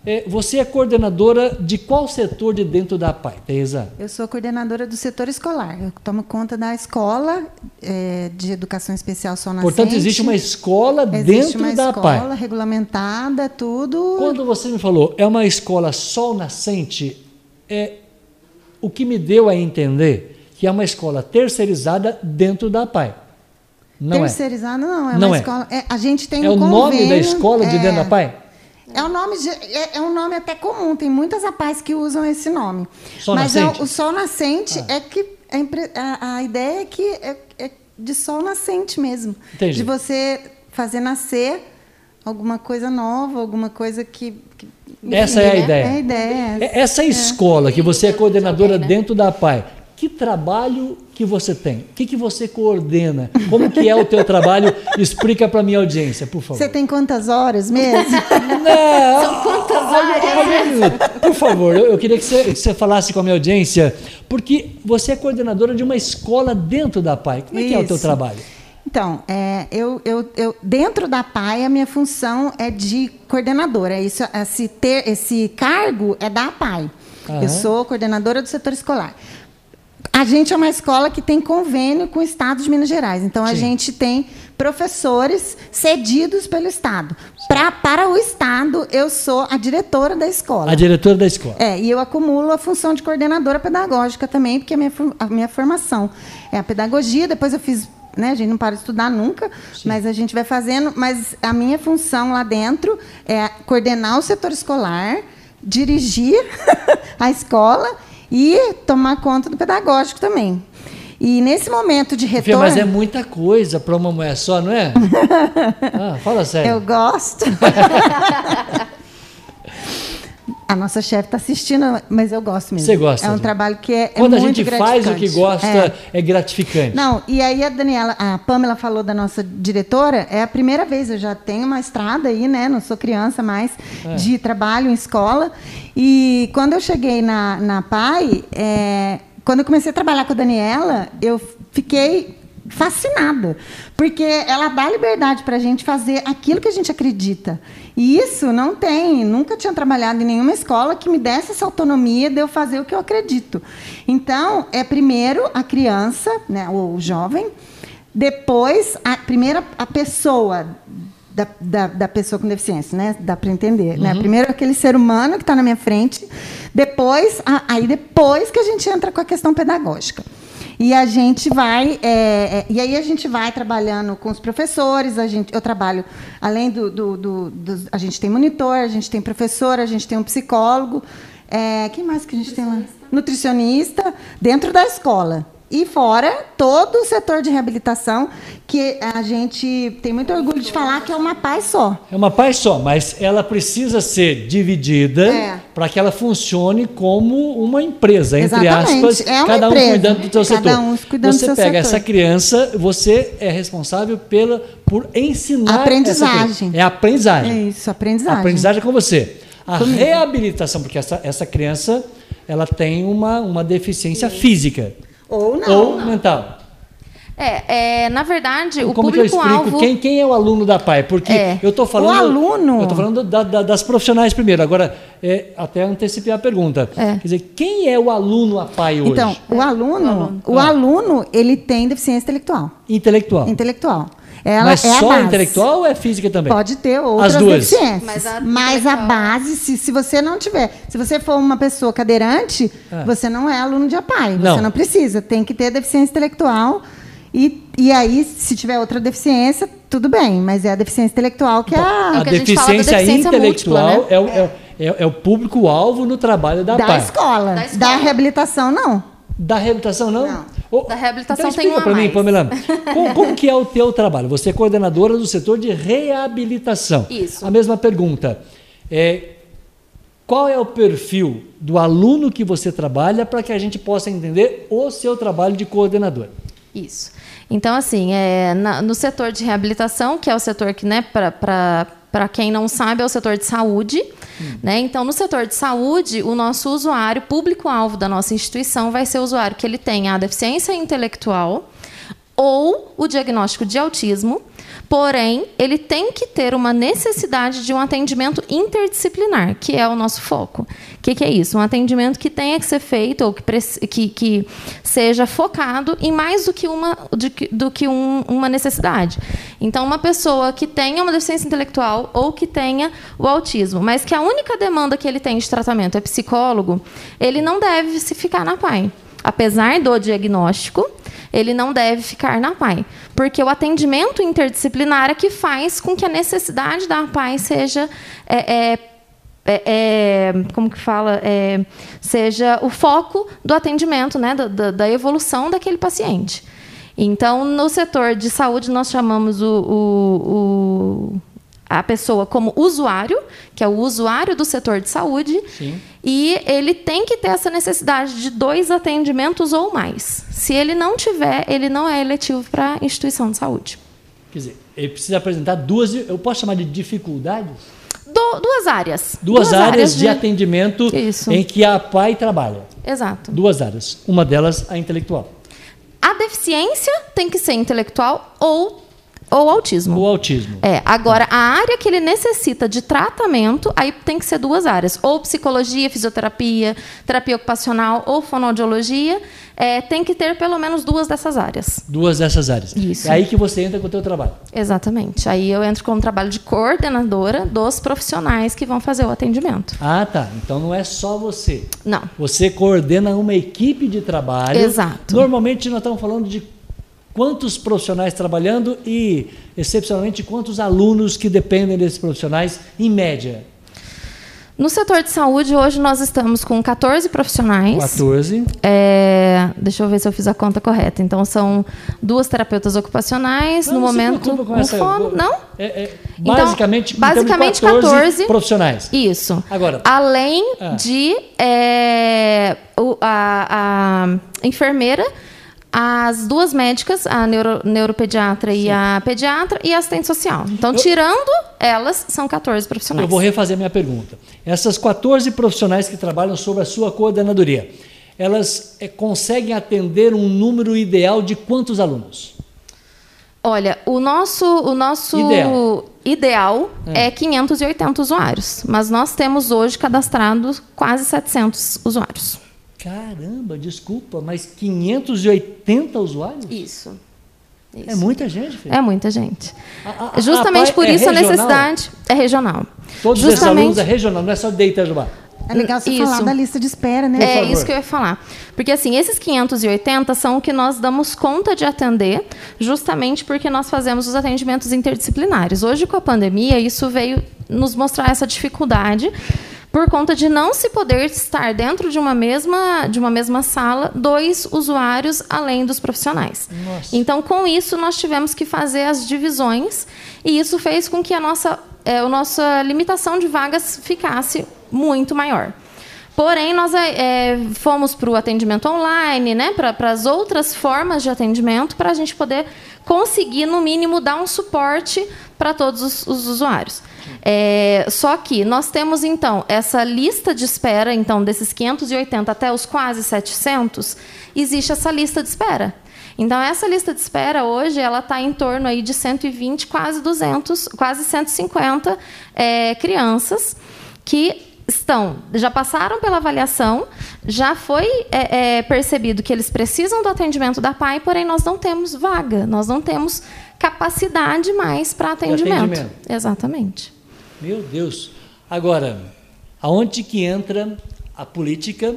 É, você é coordenadora de qual setor de dentro da PAI, Teresa? Eu sou coordenadora do setor escolar. Eu tomo conta da escola eh, de educação especial Sol Nascente. Portanto, existe uma escola Existe dentro uma da escola PAI. regulamentada, tudo. Quando você me falou, é uma escola sol nascente, é o que me deu a entender que é uma escola terceirizada dentro da PAI. Não Terceirizada não, é Não uma é. escola. é, a gente tem é. É um o nome da escola de é, dentro da PAI? É um nome de- é, é um nome até comum. Tem muitas APAIs que usam esse nome. Sol Mas nascente? Ah. É, o, sol nascente é que a, impre- a- a ideia é que é, é de sol nascente mesmo. Entendi. De você fazer nascer alguma coisa nova, alguma coisa que. que- Essa é a né? ideia. É a ideia. É- Essa escola que você é coordenadora Também, né? dentro da PAI, que trabalho que você tem? O que, que você coordena? Como que é o teu trabalho? Explica para minha audiência, por favor. Você tem quantas horas mesmo? Não, São quantas minuto. Por favor, eu, eu queria que você, que você falasse com a minha audiência, porque você é coordenadora de uma escola dentro da PAI. Como é que é o teu Isso. trabalho? Então, é, eu, eu, eu, dentro da PAI, a minha função é de coordenadora. Isso, esse, ter, esse cargo é da PAI. Aham. Eu sou coordenadora do setor escolar. A gente é uma escola que tem convênio com o Estado de Minas Gerais. Então, a Sim. gente tem professores cedidos pelo Estado. Pra, para o Estado, eu sou a diretora da escola. A diretora da escola. É, e eu acumulo a função de coordenadora pedagógica também, porque a minha, a minha formação é a pedagogia, depois eu fiz, né, a gente não para de estudar nunca, mas a gente vai fazendo, mas a minha função lá dentro é coordenar o setor escolar, dirigir a escola e tomar conta do pedagógico também. E nesse momento de retorno, mas é muita coisa para uma mulher só, não é? Ah, fala sério. eu gosto. A nossa chefe está assistindo, mas eu gosto mesmo. Você gosta? É um trabalho que é, é Quando a gente faz o que gosta, É. é, gratificante. Não, e aí a Daniela, a Pamela falou da nossa diretora, é a primeira vez, eu já tenho uma estrada aí, né? Não sou criança mais, É. de trabalho em escola. E quando eu cheguei na, na PAI, é, quando eu comecei a trabalhar com a Daniela, eu fiquei fascinada, porque ela dá liberdade para a gente fazer aquilo que a gente acredita. E isso não tem, nunca tinha trabalhado em nenhuma escola que me desse essa autonomia de eu fazer o que eu acredito. Então, é primeiro a criança, né, o jovem, depois, a, primeiro a pessoa, da, da, da pessoa com deficiência, né? Dá para entender. Né? Primeiro aquele ser humano que está na minha frente, depois, a- aí depois que a gente entra com a questão pedagógica. E a gente vai, é, é, e aí a gente vai trabalhando com os professores, a gente, eu trabalho, além do, do, do- dos- a gente tem monitor, a gente tem professor, a gente tem um psicólogo, é, quem mais que a gente tem lá? Nutricionista, dentro da escola. E fora todo o setor de reabilitação, que a gente tem muito orgulho de falar que é uma paz só. É uma paz só, mas ela precisa ser dividida É. para que ela funcione como uma empresa, entre Exatamente, aspas, é cada um empresa. cuidando do seu Cada setor. um cuidando do você seu pega setor. essa criança, você é responsável pela, por ensinar Aprendizagem. É aprendizagem. É isso, aprendizagem. Aprendizagem com você. A Comigo. reabilitação, porque essa, essa criança ela tem uma, uma deficiência física Ou não. ou mental. É, é, na verdade, o Como que eu explico público-alvo. quem, quem é o aluno da PAI? Porque É. eu estou falando. O aluno- Eu estou falando da- da- das profissionais primeiro. Agora, é, até antecipei a pergunta. É. Quer dizer, quem é o aluno a PAI hoje? Então, o aluno, o Ah. aluno, ele tem deficiência intelectual. Intelectual. Intelectual. Ela Mas é a só base. intelectual ou é física também? Pode ter outras As duas. deficiências. Mas a Mas a base, se, se você não tiver, se você for uma pessoa cadeirante, É. você não é aluno de APAI. Você Não. não. precisa. Tem que ter deficiência intelectual. E, e aí, se tiver outra deficiência, tudo bem. Mas é a deficiência intelectual que é A a, que a gente fala da deficiência deficiência intelectual múltipla, né? é, o, é, é- é o público-alvo no trabalho da, da, PAI. escola. Da escola. Da reabilitação, não. Da reabilitação, não? Não. Ô, Da reabilitação então tem explica para mim. Pamela. Como, como que é o teu trabalho? Você é coordenadora do setor de reabilitação. Isso. A mesma pergunta. É, qual é o perfil do aluno que você trabalha para que a gente possa entender o seu trabalho de coordenador? Isso. Então, assim, é, na- no setor de reabilitação, que é o setor que, né, para quem não sabe, é o setor de saúde. Né? Então, no setor de saúde, o nosso usuário, público-alvo da nossa instituição, vai ser o usuário que ele tenha a deficiência intelectual ou o diagnóstico de autismo, porém, ele tem que ter uma necessidade de um atendimento interdisciplinar, que é o nosso foco. O que, que é isso? Um atendimento que tenha que ser feito ou que, que, que seja focado em mais do que uma, de do que um- uma necessidade. Então, uma pessoa que tenha uma deficiência intelectual ou que tenha o autismo, mas que a única demanda que ele tem de tratamento é psicólogo, ele não deve se ficar na PAI. Apesar do diagnóstico, ele não deve ficar na PAI, porque o atendimento interdisciplinar é que faz com que a necessidade da PAI seja é, é, é, é, como que fala? É, seja o foco do atendimento, né, da, da- evolução daquele paciente. Então, no setor de saúde, nós chamamos o, o- o- a pessoa como usuário, que é o usuário do setor de saúde, Sim. e ele tem que ter essa necessidade de dois atendimentos ou mais. Se ele não tiver, ele não é eletivo para a instituição de saúde. Quer dizer, ele precisa apresentar duas, eu posso chamar de dificuldades? Du- duas áreas. Duas, áreas, de, atendimento Isso. em que a PAI trabalha. Exato. Duas áreas. Uma delas, a intelectual. A deficiência tem que ser intelectual ou, ou autismo. O autismo. É, agora a área que ele necessita de tratamento, aí tem que ser duas áreas, ou psicologia, fisioterapia, terapia ocupacional ou fonoaudiologia, é, tem que ter pelo menos duas dessas áreas. Duas dessas áreas. Isso. É aí que você entra com o teu trabalho. Exatamente. Aí eu entro como trabalho de coordenadora dos profissionais que vão fazer o atendimento. Ah, tá. Então não é só você. Não. Você coordena uma equipe de trabalho. Exato. Normalmente nós estamos falando de quantos profissionais trabalhando e, excepcionalmente, quantos alunos que dependem desses profissionais, em média. No setor de saúde, hoje nós estamos com 14 profissionais. 14. É, deixa eu ver se eu fiz a conta correta. Então, são duas terapeutas ocupacionais, Não, no momento, com um fono. Não? É, é, Então, basicamente, de basicamente 14, 14 profissionais. Isso. Agora- Além Ah. de é, a, a enfermeira, as duas médicas, a neuro- neuropediatra e a pediatra, e a assistente social. Então, tirando elas, são 14 profissionais. Eu vou refazer minha pergunta. Essas 14 profissionais que trabalham sob a sua coordenadoria, elas eh, conseguem atender um número ideal de quantos alunos? Olha, o nosso, o nosso Ideal. ideal, é 580 usuários, mas nós temos hoje cadastrados quase 700 usuários. Caramba, desculpa, mas 580 usuários? Isso. É muita gente, filho. É muita gente. A- a- Justamente a por é isso a regional? necessidade é regional. Todos esses Justamente, alunos é regional, não é só de Itajubá. É legal você Isso. falar da lista de espera, né? É isso que eu ia falar. Porque assim, esses 580 são o que nós damos conta de atender, justamente porque nós fazemos os atendimentos interdisciplinares. Hoje, com a pandemia, isso veio nos mostrar essa dificuldade por conta de não se poder estar dentro de uma mesma, de uma mesma sala dois usuários além dos profissionais. Nossa. Então, com isso, nós tivemos que fazer as divisões e isso fez com que a nossa, é, a nossa limitação de vagas ficasse muito maior. Porém, nós é, fomos para o atendimento online, né, para as outras formas de atendimento, para a gente poder conseguir, no mínimo, dar um suporte para todos os, os usuários. É, só que nós temos, então, essa lista de espera, então, desses 580 até os quase 700, existe essa lista de espera. Então, essa lista de espera hoje ela está em torno aí de 120, quase 200, quase 150 é, crianças que estão, já passaram pela avaliação, já foi é, é, percebido que eles precisam do atendimento da PAI, porém nós não temos vaga, nós não temos capacidade mais para atendimento. atendimento. Exatamente. Meu Deus. Agora, aonde que entra a política?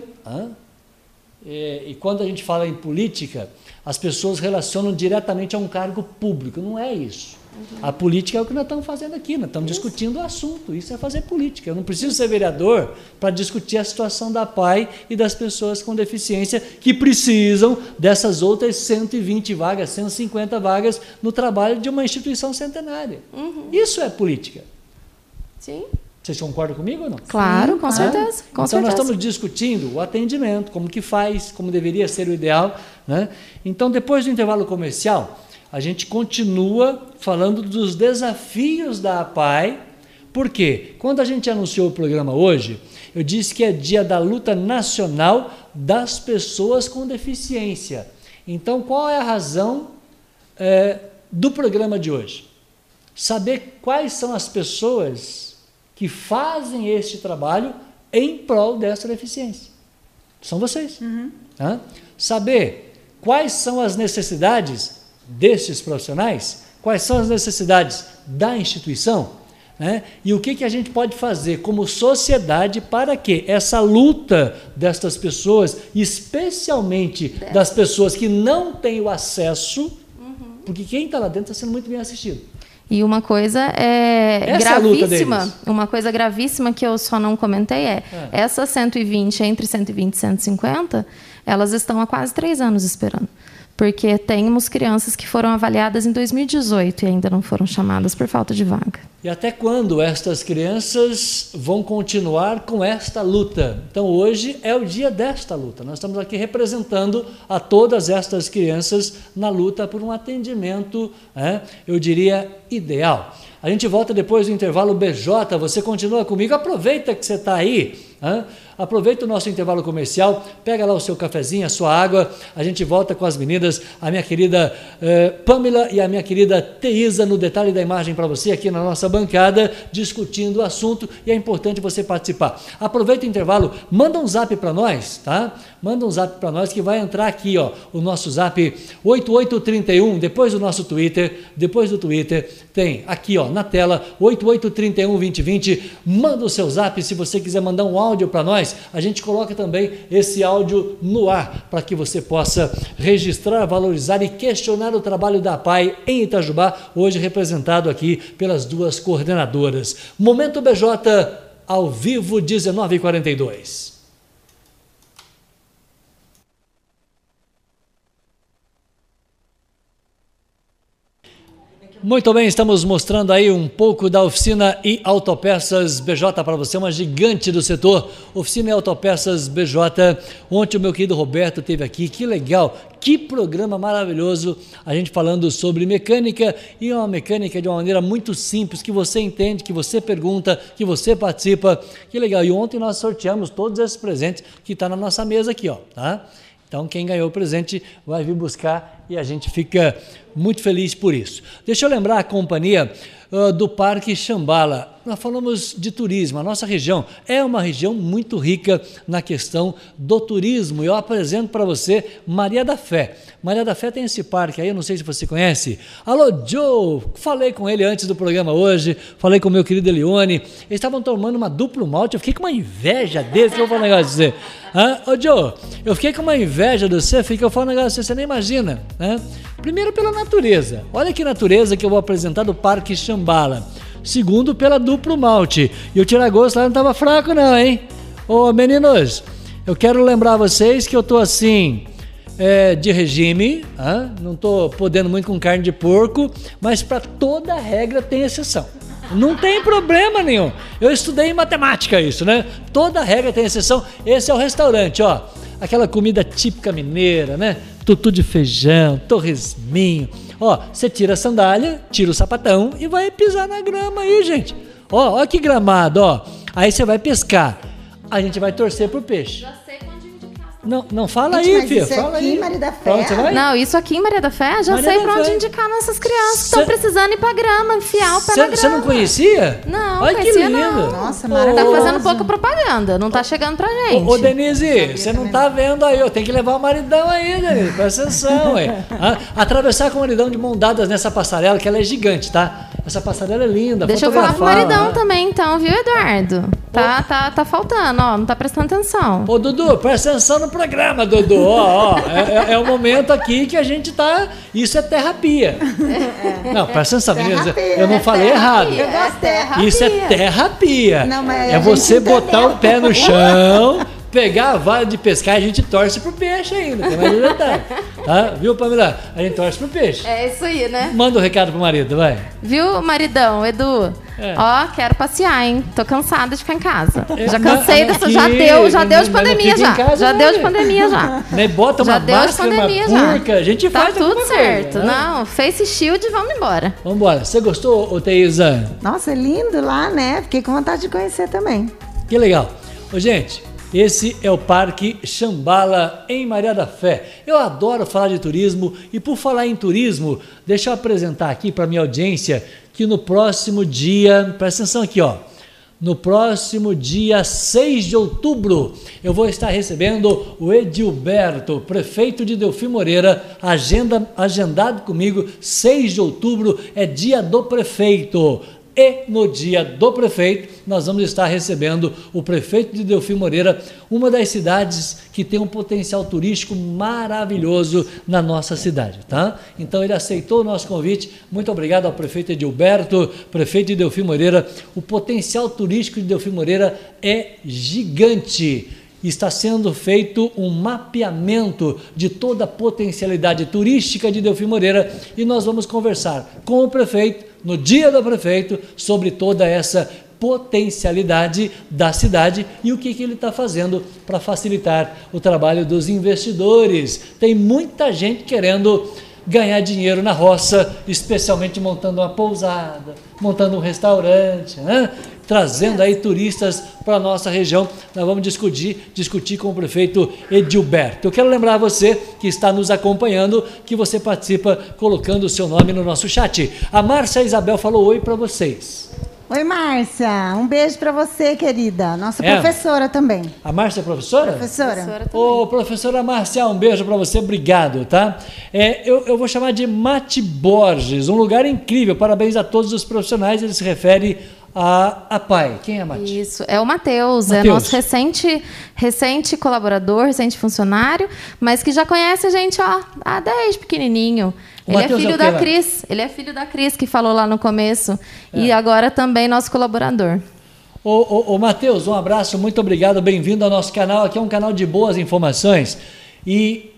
É, e quando a gente fala em política, as pessoas relacionam diretamente a um cargo público. Não é isso. A política é o que nós estamos fazendo aqui, nós estamos discutindo o assunto. Isso é fazer política. Eu não preciso ser vereador para discutir a situação da PAI e das pessoas com deficiência que precisam dessas outras 120 vagas, 150 vagas no trabalho de uma instituição centenária. Isso é política. Sim. Vocês concordam comigo ou não? Claro, com certeza. Com então certeza. nós estamos discutindo o atendimento, como que faz, como deveria ser o ideal. Né? Então, depois do intervalo comercial, a gente continua falando dos desafios da APAI. Por quê? Quando a gente anunciou o programa hoje, eu disse que é dia da luta nacional das pessoas com deficiência. Então, qual é a razão eh, do programa de hoje? Saber quais são as pessoas que fazem este trabalho em prol dessa deficiência. São vocês. Hã? Saber quais são as necessidades destes profissionais, quais são as necessidades da instituição, né? e o que, que a gente pode fazer como sociedade para que essa luta destas pessoas, especialmente das pessoas que não têm o acesso, porque quem está lá dentro está sendo muito bem assistido. E uma coisa é Essa é gravíssima, deles. uma coisa gravíssima que eu só não comentei é, É. essas 120, entre 120 e 150, elas estão há quase três anos esperando. Porque temos crianças que foram avaliadas em 2018 e ainda não foram chamadas por falta de vaga. E até quando estas crianças vão continuar com esta luta? Então, hoje é o dia desta luta. Nós estamos aqui representando a todas estas crianças na luta por um atendimento, né, eu diria, ideal. A gente volta depois do intervalo BJ. Você continua comigo. Aproveita que você está aí. hã? Aproveita o nosso intervalo comercial, pega lá o seu cafezinho, a sua água. A gente volta com as meninas, a minha querida eh, Pamela e a minha querida Teisa, no detalhe da imagem para você aqui na nossa bancada, discutindo o assunto e é importante você participar. Aproveita o intervalo, manda um zap para nós, tá? Manda um zap para nós que vai entrar aqui, ó, o nosso zap 8831, depois do nosso Twitter, depois do Twitter, tem aqui, ó, na tela, 8831 2020. Manda o seu zap se você quiser mandar um áudio para nós. A gente coloca também esse áudio no ar para que você possa registrar, valorizar e questionar o trabalho da PAI em Itajubá, hoje representado aqui pelas duas coordenadoras. Momento BJ ao vivo 19h42. Muito bem, estamos mostrando aí um pouco da oficina e autopeças BJ para você, uma gigante do setor. Oficina e autopeças BJ. Ontem o meu querido Roberto teve aqui, que legal, que programa maravilhoso. A gente falando sobre mecânica e uma mecânica de uma maneira muito simples, que você entende, que você pergunta, que você participa. Que legal. E ontem nós sorteamos todos esses presentes que está na nossa mesa aqui, ó, tá? Então, quem ganhou o presente vai vir buscar e a gente fica muito feliz por isso. Deixa eu lembrar a companhia uh, do Parque Xambala. Nós falamos de turismo. A nossa região é uma região muito rica na questão do turismo. Eu apresento para você Maria da Fé. Maria da Fé tem esse parque aí, eu não sei se você conhece. Alô, Joe! Falei com ele antes do programa hoje, falei com o meu querido Elione. Eles estavam tomando uma duplo malte, eu fiquei com uma inveja desse, eu vou falar um negócio de você. Ô, Joe, eu fiquei com uma inveja de você, fica falo um negócio de você, você nem imagina. Né? Primeiro pela natureza. Olha que natureza que eu vou apresentar do Parque Xambala. Segundo, pela duplo malte. E o tiragosto lá não estava fraco não, hein? Ô, meninos, eu quero lembrar vocês que eu tô assim é, de regime, ah, não estou podendo muito com carne de porco, mas para toda regra tem exceção. Não tem problema nenhum. Eu estudei em matemática isso, né? Toda regra tem exceção. Esse é o restaurante, ó. Aquela comida típica mineira, né? Tutu de feijão, torresminho. Ó, você tira a sandália, tira o sapatão e vai pisar na grama aí, gente. Ó, ó que gramado, ó. Aí você vai pescar. A gente vai torcer pro peixe. Não, não fala Gente, aí, mas filha. isso Fala aqui, aí. Maria da onde Fé? você vai? Não, isso aqui em Maria da Fé, já Maria sei pra onde Fé. indicar nossas crianças que estão Cê- precisando ir pra grama, enfiar o pé na grama. Você não conhecia? Não, Olha que conhecia lindo. não. Nossa, Ô, Tá fazendo pouca propaganda, não tá chegando pra gente. Ô, ô, Denise, você não tá vendo aí, ó. Tem que levar o maridão aí, Denise. Presta atenção, ué. Atravessar com o maridão de mão dadas nessa passarela, que ela é gigante, tá? Essa passarela é linda. Deixa eu falar pro maridão né? também, então, viu, Eduardo? Tá, tá, tá faltando, ó, não tá prestando atenção. Ô, Dudu, presta atenção no programa, Dudu. Ó, ó, é, é- é o momento aqui que a gente tá. Isso é terapia. Não, presta atenção, meninas. Terapia, Eu não é falei errado. Eu gostei. Isso é terapia. Não, mas é você gente botar o pé no chão, pegar a vara de pescar e a gente torce pro peixe ainda. Tem mais detalhe. Tá? Viu, Pamela? A gente torce pro peixe. É isso aí, né? Manda o um recado pro marido, vai. Viu, maridão, Edu? É. Ó, quero passear, hein? Tô cansada de ficar em casa. É, Já cansei dessa, já deu, já deu de pandemia já. casa, Já deu de né? pandemia já. Né? Bota uma Já deu de máscara, uma pandemia já. burca, a gente Tá faz tudo certo. Coisa, né? Não, face shield, vamos embora. Vambora. Você gostou, ô Teisa? Nossa, é lindo lá, né? Fiquei com vontade de conhecer também. Que legal. Ô, gente, esse é o Parque Xambala, em Maria da Fé. Eu adoro falar de turismo e, por falar em turismo, deixa eu apresentar aqui para minha audiência que no próximo dia, presta atenção aqui, ó. No próximo dia 6 de outubro, eu vou estar recebendo o Edilberto, prefeito de Delfim Moreira, agenda, agendado comigo, 6 de outubro é dia do prefeito. E no dia do prefeito, nós vamos estar recebendo o prefeito de Delfim Moreira, uma das cidades que tem um potencial turístico maravilhoso na nossa cidade, tá? Então ele aceitou o nosso convite. Muito obrigado ao prefeito Edilberto, prefeito de Delfim Moreira. O potencial turístico de Delfim Moreira é gigante está sendo feito um mapeamento de toda a potencialidade turística de Delfim Moreira e nós vamos conversar com o prefeito, no dia do prefeito, sobre toda essa potencialidade da cidade e o que, que ele está fazendo para facilitar o trabalho dos investidores. Tem muita gente querendo ganhar dinheiro na roça, especialmente montando uma pousada, montando um restaurante, né? Trazendo aí turistas para a nossa região. Nós vamos discutir, discutir com o prefeito Edilberto. Eu quero lembrar você que está nos acompanhando que você participa colocando o seu nome no nosso chat. A Márcia Isabel falou oi para vocês. Oi, Márcia. Um beijo pra você, querida. Nossa É. professora também. A Márcia é professora? Professora. Ô, professora Marcial, um beijo para você, obrigado, tá? É, eu, eu vou chamar de Mate Borges, um lugar incrível, parabéns a todos os profissionais, ele se refere a, a pai. Quem é Mate? Isso, é o Matheus, é nosso recente, recente colaborador, recente funcionário, mas que já conhece a gente, ó, há desde pequenininho. O ele é Matheus é filho quê da lá? Cris, ele é filho da Cris que falou lá no começo É. e agora também nosso colaborador. Ô, ô, ô Matheus, um abraço, muito obrigado, bem-vindo ao nosso canal. Aqui é um canal de boas informações e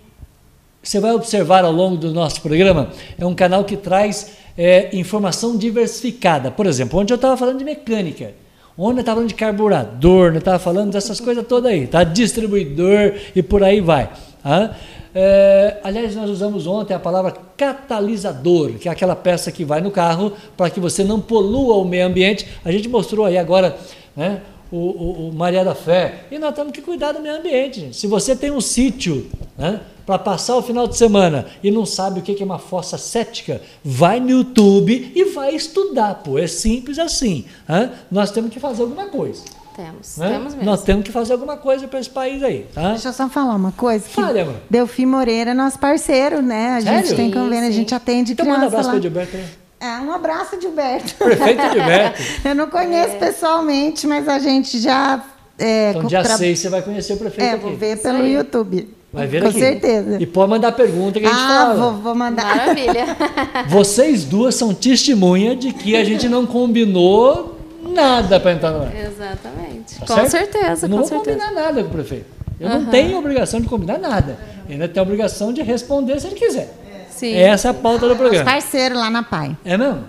você vai observar ao longo do nosso programa, é um canal que traz é, informação diversificada. Por exemplo, onde eu estava falando de mecânica, onde eu estava falando de carburador, eu estava falando dessas coisas todas aí, tá? Distribuidor e por aí vai. Tá? É, aliás, nós usamos ontem a palavra catalisador, que é aquela peça que vai no carro para que você não polua o meio ambiente. A gente mostrou aí agora né, o, o, o Maria da Fé. E nós temos que cuidar do meio ambiente. Gente. Se você tem um sítio né, para passar o final de semana e não sabe o que é uma fossa cética, vai no YouTube e vai estudar. Pô, é simples assim. Né? Nós temos que fazer alguma coisa. Temos, né? temos mesmo. Nós temos que fazer alguma coisa para esse país aí, tá? Deixa eu só falar uma coisa. Que Fale, amor. Delfim Moreira é nosso parceiro, né? A gente Sério? tem convênio, a Sim, gente atende Então criança manda um abraço para o Gilberto. aí. É, um abraço, Gilberto. Prefeito Gilberto. Eu não conheço pessoalmente, mas a gente já... É, Então, dia tra- 6 você vai conhecer o prefeito É, aqui. vou ver pelo aí. YouTube. Vai ver Com aqui. certeza. E pode mandar pergunta que a gente ah, fala. vou, vou mandar. Maravilha. Vocês duas são testemunha de que a gente não combinou nada para entrar no ar. Exatamente. Tá com certo? certeza, não com vou certeza. combinar nada com o prefeito. Eu não tenho obrigação de combinar nada. Ele ainda tem a obrigação de responder se ele quiser. Sim. Essa é a pauta do programa. Parceiro lá na PAI. É mesmo?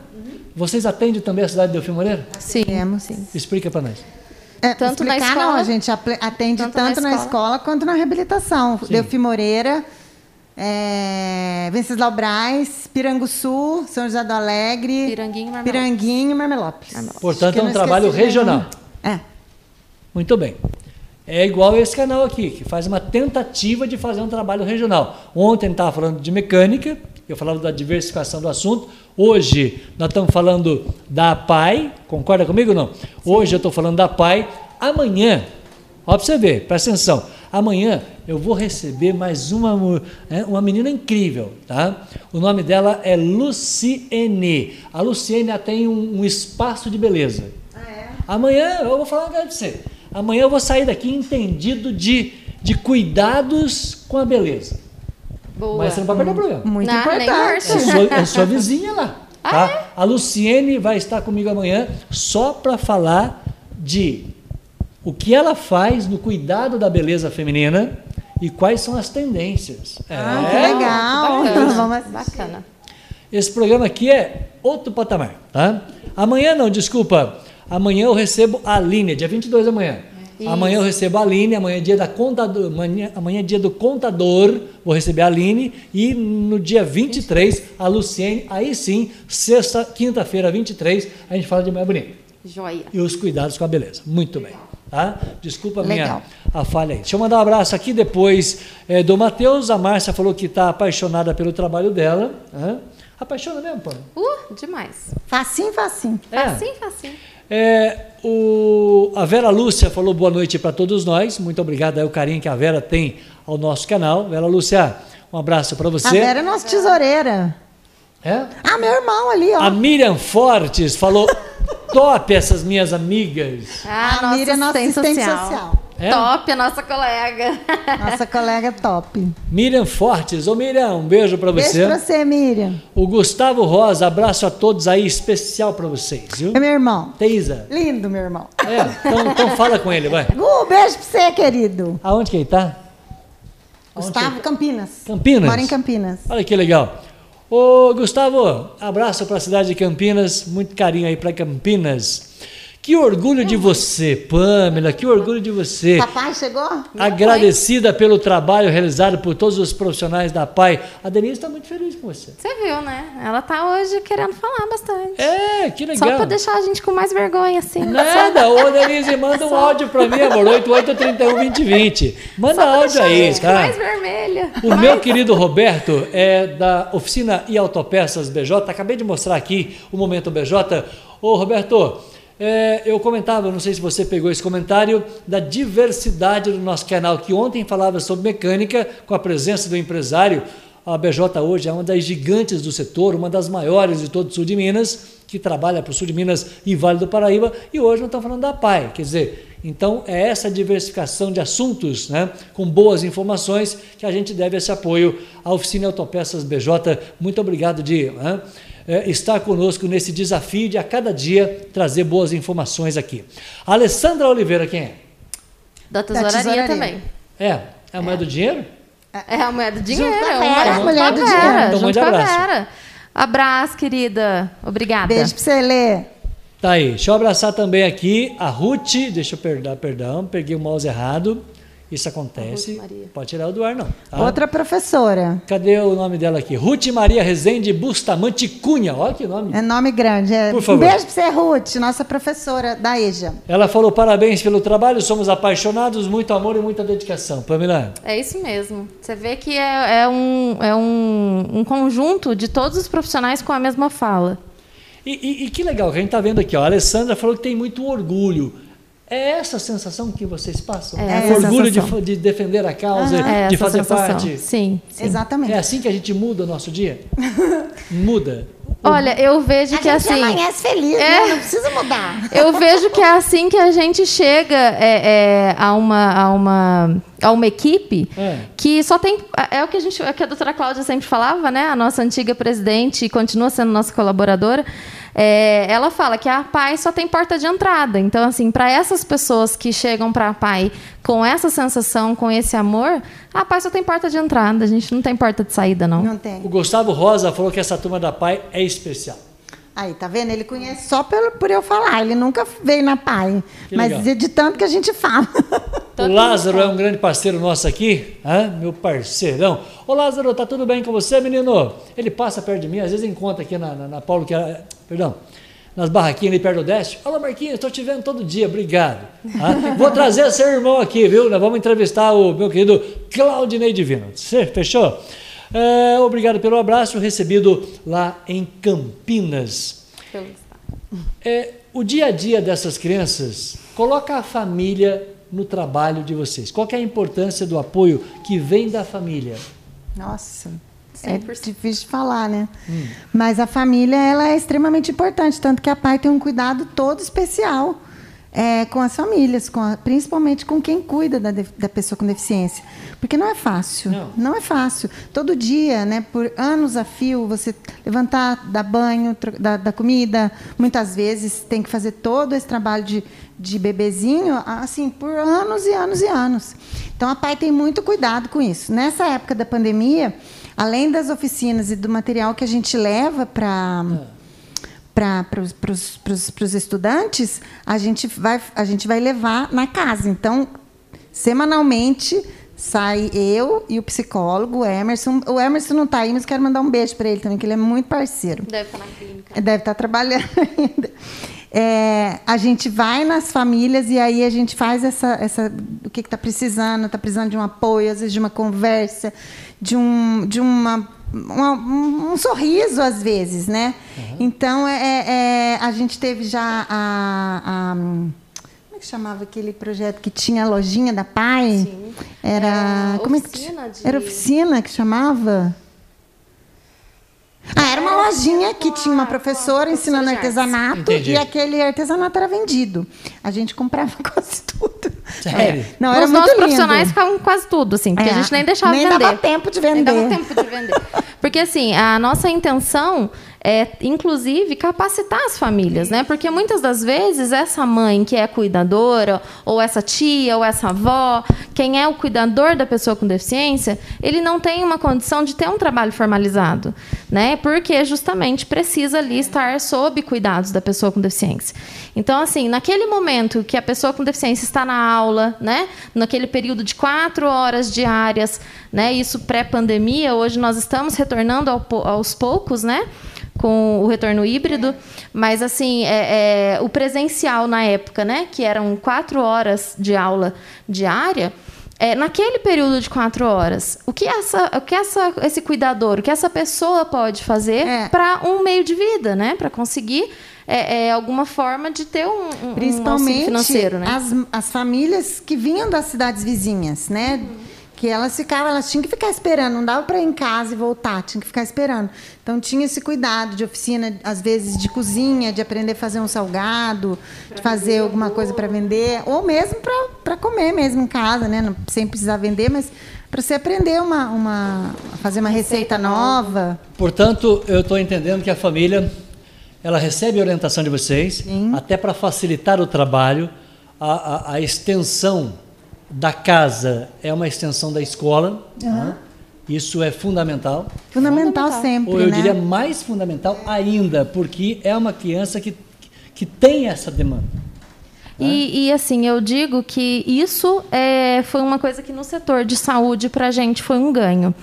Vocês atendem também a cidade de Delfim Moreira? Sim. Temos. sim. Explica para nós. É, Tanto na explicar, escola- não, a gente atende tanto tanto, na na, escola. escola. quanto na reabilitação. Sim. Delfim Moreira, é, Venceslau Braz, Piranguçu, São José do Alegre, Piranguinho e Marmelópolis. Piranguinho e. Portanto, é um trabalho regional. É. Muito bem. É igual esse canal aqui, que faz uma tentativa de fazer um trabalho regional. Ontem estava falando de mecânica, eu falava da diversificação do assunto. Hoje nós estamos falando da PAI, concorda comigo ou não? Hoje eu estou falando da PAI. Amanhã, ó para você ver, presta atenção. Amanhã eu vou receber mais uma, né, uma menina incrível, tá? O nome dela é Luciene. A Luciene tem um, um espaço de beleza. Amanhã eu vou falar pra você. Amanhã eu vou sair daqui entendido de, de cuidados com a beleza. Boa. Mas você não pode perder o programa. Muito Não, importante. É sua, é sua vizinha lá. Tá? A Luciene vai estar comigo amanhã só para falar de o que ela faz no cuidado da beleza feminina e quais são as tendências. Ah, É. que legal. Bacana. Vamos assistir. Bacana. Esse programa aqui é outro patamar, tá? Amanhã não, desculpa. Amanhã eu recebo a Aline, dia 22 da manhã. Isso. Amanhã eu recebo a Aline, amanhã é dia da contador, amanhã, amanhã é dia do contador, vou receber a Aline e no dia 23 a Luciene, aí sim, sexta, quinta-feira 23, a gente fala de manhã bonita Joia. e os cuidados com a beleza. Muito bem. Tá? Desculpa a minha Legal. a falha aí. Deixa eu mandar um abraço aqui depois eh, do Matheus. A Márcia falou que está apaixonada pelo trabalho dela. Hã? Apaixona mesmo, pô? Uh, demais. Facinho, facinho. É. Facinho, facinho. É, o, a Vera Lúcia falou boa noite para todos nós. Muito obrigado aí o carinho que a Vera tem ao nosso canal. Vera Lúcia, um abraço para A você. Vera é nossa tesoureira. É? Ah, meu irmão ali, ó. A Miriam Fortes falou top essas minhas amigas. Ah, a nossa Miriam é nossa assistente assistente social. social. É? Top, a nossa colega. Nossa colega top. Miriam Fortes. Ô Miriam, um beijo para Beijo você. pra você, Miriam. O Gustavo Rosa, abraço a todos aí, especial para vocês, viu? É meu irmão. Teisa. Lindo, meu irmão. É, então, então fala com ele, vai. Gu, beijo pra você, querido. Aonde que ele tá? Aonde Gustavo que- Campinas. Campinas? Mora em Campinas. Olha que legal. Ô, Gustavo, abraço para a cidade de Campinas, muito carinho aí para Campinas. Que orgulho de você, Pamela, que orgulho de você. Papai chegou? Agradecida pelo trabalho realizado por todos os profissionais da PAI. A Denise está muito feliz com você. Você viu, né? Ela tá hoje querendo falar bastante. É, que legal. Só pra deixar a gente com mais vergonha, assim. Nada, ô Denise, manda um áudio para mim, amor, 88312020. Manda áudio a aí, gente tá? mais vermelha. O meu querido Roberto é da oficina e autopeças BJ. Acabei de mostrar aqui o momento BJ. Ô Roberto, é, eu comentava, não sei se você pegou esse comentário, da diversidade do nosso canal, que ontem falava sobre mecânica, com a presença do empresário. A BJ hoje é uma das gigantes do setor, uma das maiores de todo o sul de Minas, que trabalha para o sul de Minas e Vale do Paraíba, e hoje nós estamos falando da PAI. Quer dizer, então é essa diversificação de assuntos, né, com boas informações, que a gente deve esse apoio à Oficina Autopeças BJ. Muito obrigado, Di. né? É, estar conosco nesse desafio de a cada dia trazer boas informações aqui. Alessandra Oliveira, quem é? Da tesouraria, tesouraria. também. É, é a moeda do dinheiro? É a mulher do dinheiro. é a mulher do dinheiro. Então, junto a abraço. Vera. Abraço, querida. Obrigada. Beijo pra você, Lê. Tá aí. Deixa eu abraçar também aqui a Ruth. Deixa eu perder, perdão, peguei o mouse errado. Isso acontece. Pode tirar o do ar, não. tá? Outra professora. Cadê o nome dela aqui? Ruth Maria Rezende Bustamante Cunha. Olha que nome. É nome grande. É. Por favor. Um beijo pra você, Ruth, nossa professora da EJA. Ela falou parabéns pelo trabalho, somos apaixonados, muito amor e muita dedicação. Pamela, É isso mesmo. Você vê que é, é um, é um, um conjunto de todos os profissionais com a mesma fala. e, e- e que legal que a gente está vendo aqui. Ó. A Alessandra falou que tem muito orgulho. É essa sensação que vocês passam? É orgulho de, de defender a causa, É de essa fazer sensação. parte. Sim, sim. Exatamente. É assim que a gente muda o nosso dia? Muda. Olha, eu vejo A que gente assim. amanhece feliz, É. né? Não precisa mudar. Eu vejo que é assim que a gente chega é, é, a, uma, a, uma, a uma equipe É. que só tem. É o que a, gente, é o que a doutora Cláudia sempre falava, né? A nossa antiga presidente e continua sendo nossa colaboradora. É, ela fala que a PAI só tem porta de entrada. Então, assim, para essas pessoas que chegam para a PAI com essa sensação, com esse amor, a PAI só tem porta de entrada. A gente não tem porta de saída, não. Não tem. O Gustavo Rosa falou que essa turma da PAI é especial. Aí, tá vendo? Ele conhece só por, por eu falar. Ele nunca veio na PAI. Que Mas legal. de, tanto que a gente fala. o Lázaro é um grande parceiro nosso aqui, hã? meu parceirão. Ô Lázaro, tá tudo bem com você, menino? Ele passa perto de mim, às vezes encontra aqui na, na, na Paulo, que era, perdão, nas barraquinhas ali perto do Oeste. Alô, Marquinhos, estou te vendo todo dia, obrigado. hã? Vou trazer seu irmão aqui, viu? Nós vamos entrevistar o meu querido Claudinei Divino. Você fechou? É, obrigado pelo abraço recebido lá em Campinas. É, o dia a dia dessas crianças coloca a família no trabalho de vocês. Qual que é a importância do apoio que vem da família? Nossa. É 100%. difícil de falar, né? Mas a família ela é extremamente importante, tanto que a PAI tem um cuidado todo especial é, com as famílias, com a- principalmente com quem cuida da, da pessoa com deficiência. Porque não é fácil. Não. é fácil. Todo dia, né, por anos a fio, você levantar, dar banho, dar, dar comida, muitas vezes tem que fazer todo esse trabalho de, de bebezinho, assim, por anos e anos e anos. Então a PAI tem muito cuidado com isso. Nessa época da pandemia, além das oficinas e do material que a gente leva para para os estudantes, a gente, vai, a gente vai levar na casa. Então, semanalmente, sai eu e o psicólogo, o Emerson. O Emerson não está aí, mas quero mandar um beijo para ele também, que ele é muito parceiro. Deve estar na clínica. Deve estar trabalhando ainda. É, a gente vai nas famílias e aí a gente faz essa, essa o que está precisando, está precisando de um apoio, às vezes de uma conversa, de um, de uma, uma- um, um sorriso às vezes, né? Então é, é- é, a gente teve já a, a- como é que chamava aquele projeto que tinha a lojinha da Pai? Sim. Era como é que de- era oficina que chamava? Ah, era uma lojinha que tinha uma professora ensinando artesanato Entendi. e aquele artesanato era vendido. A gente comprava quase tudo. Sério? É. Não, era Os nossos lindo. profissionais ficavam com quase tudo, assim, porque É, a gente nem deixava nem vender. dava tempo de Nem vender. dava tempo de vender. Porque, assim, a nossa intenção é, inclusive, capacitar as famílias, né? Porque muitas das vezes essa mãe que é cuidadora, ou essa tia, ou essa avó, quem é o cuidador da pessoa com deficiência, ele não tem uma condição de ter um trabalho formalizado, né? Porque justamente precisa ali estar sob cuidados da pessoa com deficiência. Então, assim, naquele momento que a pessoa com deficiência está na aula, né? Naquele período de quatro horas diárias, né? Isso pré-pandemia, hoje nós estamos retornando ao aos poucos, né? Com o retorno híbrido, mas assim, é, é, o presencial na época, né? Que eram quatro horas de aula diária. É, naquele período de quatro horas, o que, essa, o que essa, esse cuidador, o que essa pessoa pode fazer É. para um meio de vida, né? Para conseguir é, é, alguma forma de ter um, um- um Principalmente financeiro, né? as, as famílias que vinham das cidades vizinhas, né? Que elas ficavam, elas tinham que ficar esperando, não dava para ir em casa e voltar, tinha que ficar esperando. Então tinha esse cuidado de oficina, às vezes de cozinha, de aprender a fazer um salgado, de fazer alguma coisa para vender, ou mesmo para para comer mesmo em casa, né? Não, sem precisar vender, mas para você aprender uma, uma fazer uma receita, receita nova. Portanto, eu estou entendendo que a família ela recebe a orientação de vocês, Sim. até para facilitar o trabalho, a, a, a, extensão da casa é uma extensão da escola. Uhum. Né? Isso é fundamental. Fundamental, fundamental. sempre. Ou eu né? diria mais fundamental ainda, porque é uma criança que, que tem essa demanda. Né? E, e, assim, eu digo que isso é, foi uma coisa que no setor de saúde para a gente foi um ganho.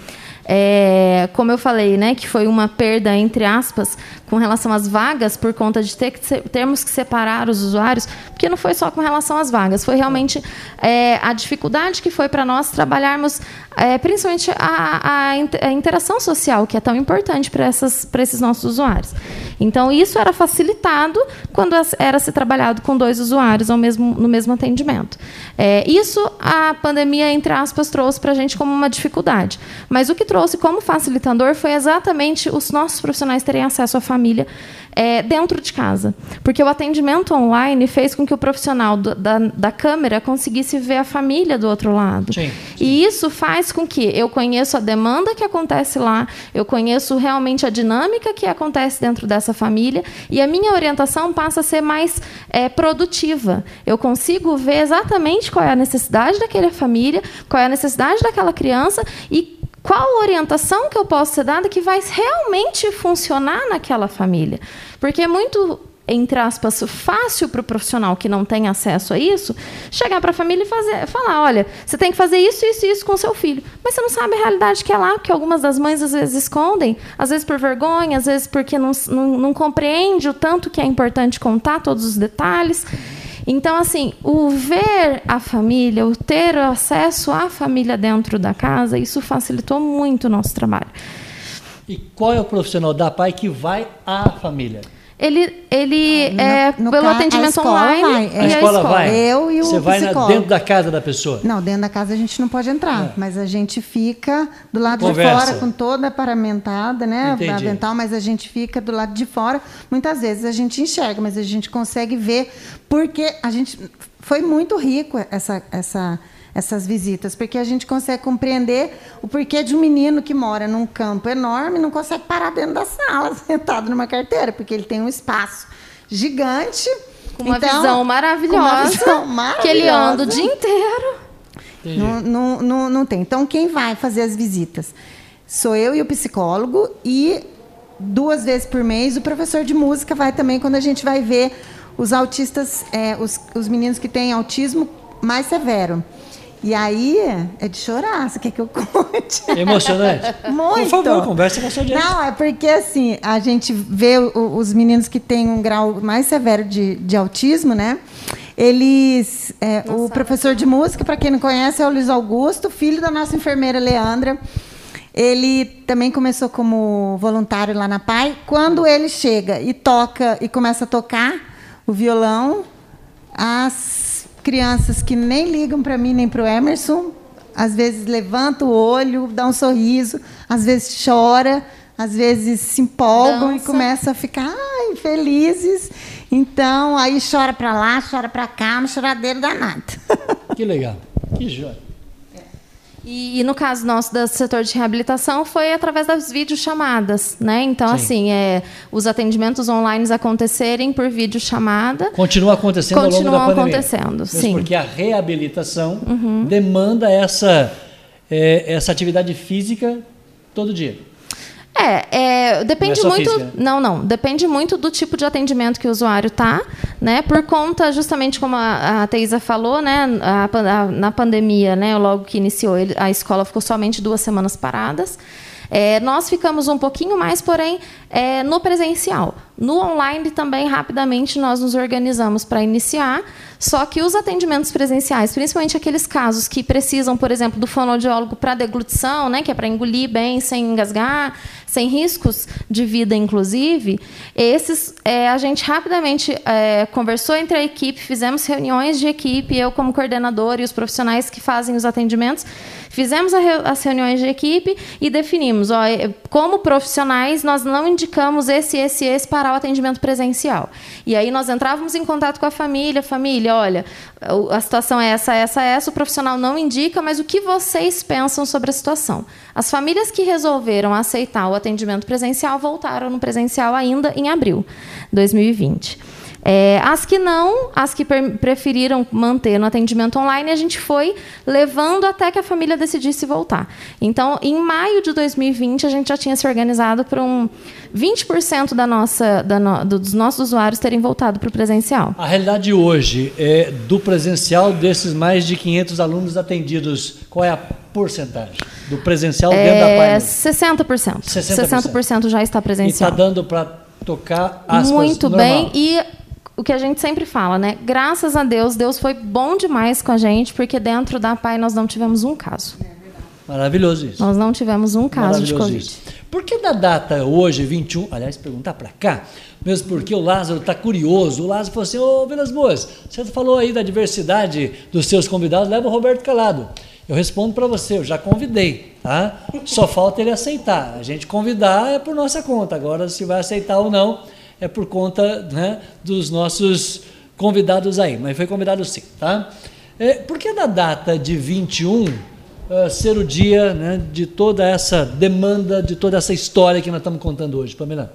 É, como eu falei, né, que foi uma perda, entre aspas, com relação às vagas, por conta de ter que termos que separar os usuários, porque não foi só com relação às vagas, foi realmente é, a dificuldade que foi para nós trabalharmos, é, principalmente a, a, interação social, que é tão importante para esses nossos usuários. Então, isso era facilitado quando era se trabalhado com dois usuários ao mesmo, no mesmo atendimento. É, isso a pandemia, entre aspas, trouxe para a gente como uma dificuldade. Mas o que trouxe como facilitador foi exatamente os nossos profissionais terem acesso à família é, dentro de casa. Porque o atendimento online fez com que o profissional do, da, da câmera conseguisse ver a família do outro lado. Sim, sim. E isso faz com que eu conheça a demanda que acontece lá, eu conheço realmente a dinâmica que acontece dentro dessa família e a minha orientação passa a ser mais é, produtiva. Eu consigo ver exatamente qual é a necessidade daquela família, qual é a necessidade daquela criança e qual orientação que eu posso ser dada que vai realmente funcionar naquela família? Porque é muito entre aspas, fácil para o profissional que não tem acesso a isso, chegar para a família e fazer, falar, olha, você tem que fazer isso, isso e isso com seu filho. Mas você não sabe a realidade que é lá, porque algumas das mães às vezes escondem, às vezes por vergonha, às vezes porque não, não, não compreende o tanto que é importante contar todos os detalhes. Então, assim, o ver a família, o ter acesso à família dentro da casa, isso facilitou muito o nosso trabalho. E qual é o profissional da PAI que vai à família? Ele, ele ah, no, é no pelo atendimento online vai. e a escola, a vai. Eu e o Você vai na, dentro da casa da pessoa? Não, dentro da casa a gente não pode entrar, é. mas a gente fica do lado Conversa. de fora com toda a paramentada, né, avental, mas a gente fica do lado de fora. Muitas vezes a gente enxerga, mas a gente consegue ver porque a gente foi muito rico essa essa essas visitas, porque a gente consegue compreender o porquê de um menino que mora num campo enorme não consegue parar dentro da sala, sentado numa carteira, porque ele tem um espaço gigante. Com uma, então, visão, maravilhosa, uma visão maravilhosa. Que ele anda o dia inteiro. Não, não, não, não tem. Então, quem vai fazer as visitas? Sou eu e o psicólogo, e duas vezes por mês o professor de música vai também, quando a gente vai ver os autistas, é, os, os meninos que têm autismo mais severo. E aí é de chorar, você quer que eu conte? Emocionante? Muito. Por favor, conversa com a sua Não, é porque assim, a gente vê os meninos que têm um grau mais severo de, de autismo, né? Eles. É, o professor de música, para quem não conhece, é o Luiz Augusto, filho da nossa enfermeira Leandra. Ele também começou como voluntário lá na PAI. Quando ele chega e toca e começa a tocar o violão, as crianças que nem ligam para mim nem para o Emerson, às vezes levanta o olho, dá um sorriso, às vezes chora, às vezes se empolgam Dança. e começam a ficar ai, felizes. Então, aí chora para lá, chora para cá, uma choradeira danada. Que legal, que joia. E, e, no caso nosso do setor de reabilitação foi através das videochamadas, né? Então, Sim. assim, é, os atendimentos online acontecerem por videochamada. Continua acontecendo continuam ao longo da pandemia. acontecendo, Mesmo sim. Porque a reabilitação uhum. demanda essa, é, essa atividade física todo dia. É, é depende não é muito. Física. Não, não. Depende muito do tipo de atendimento que o usuário tá, né? Por conta, justamente como a, a Teisa falou, né? A, a, na pandemia, né? Logo que iniciou, a escola ficou somente duas semanas paradas. É, nós ficamos um pouquinho mais, porém, é, no presencial. No online também, rapidamente, nós nos organizamos para iniciar, só que os atendimentos presenciais, principalmente aqueles casos que precisam, por exemplo, do fonoaudiólogo para deglutição, né, que é para engolir bem, sem engasgar, sem riscos de vida, inclusive, esses é, a gente rapidamente é, conversou entre a equipe, fizemos reuniões de equipe, eu como coordenador e os profissionais que fazem os atendimentos, fizemos as reuniões de equipe e definimos, ó, como profissionais, nós não indicamos esse, esse, esse para voltará o atendimento presencial. E aí nós entrávamos em contato com a família, família, olha, a situação é essa, essa, essa, o profissional não indica, mas o que vocês pensam sobre a situação? As famílias que resolveram aceitar o atendimento presencial voltaram no presencial ainda em abril de 2020. É, as que não, as que preferiram manter no atendimento online, a gente foi levando até que a família decidisse voltar. Então, em maio de 2020, a gente já tinha se organizado para um 20% da nossa, da no, dos nossos usuários terem voltado para o presencial. A realidade hoje é do presencial desses mais de 500 alunos atendidos, qual é a porcentagem do presencial é, dentro da página? 60%. 60%. 60% já está presencial. E está dando para tocar aspas, Muito normal. bem. E o que a gente sempre fala, né? Graças a Deus, Deus foi bom demais com a gente, porque dentro da PAI nós não tivemos um caso. Maravilhoso isso. Nós não tivemos um caso de Covid. Isso. Por que da data hoje, 21, aliás, perguntar para cá, mesmo porque o Lázaro está curioso. O Lázaro falou assim: Ô Vilas Boas, você falou aí da diversidade dos seus convidados, leva o Roberto Calado. Eu respondo para você, eu já convidei, tá? Só falta ele aceitar. A gente convidar é por nossa conta. Agora, se vai aceitar ou não, é por conta né, dos nossos convidados aí, mas foi convidado sim, tá? É, por que da data de 21 uh, eh, ser o dia né, de toda essa demanda, de toda essa história que nós estamos contando hoje, Pamela?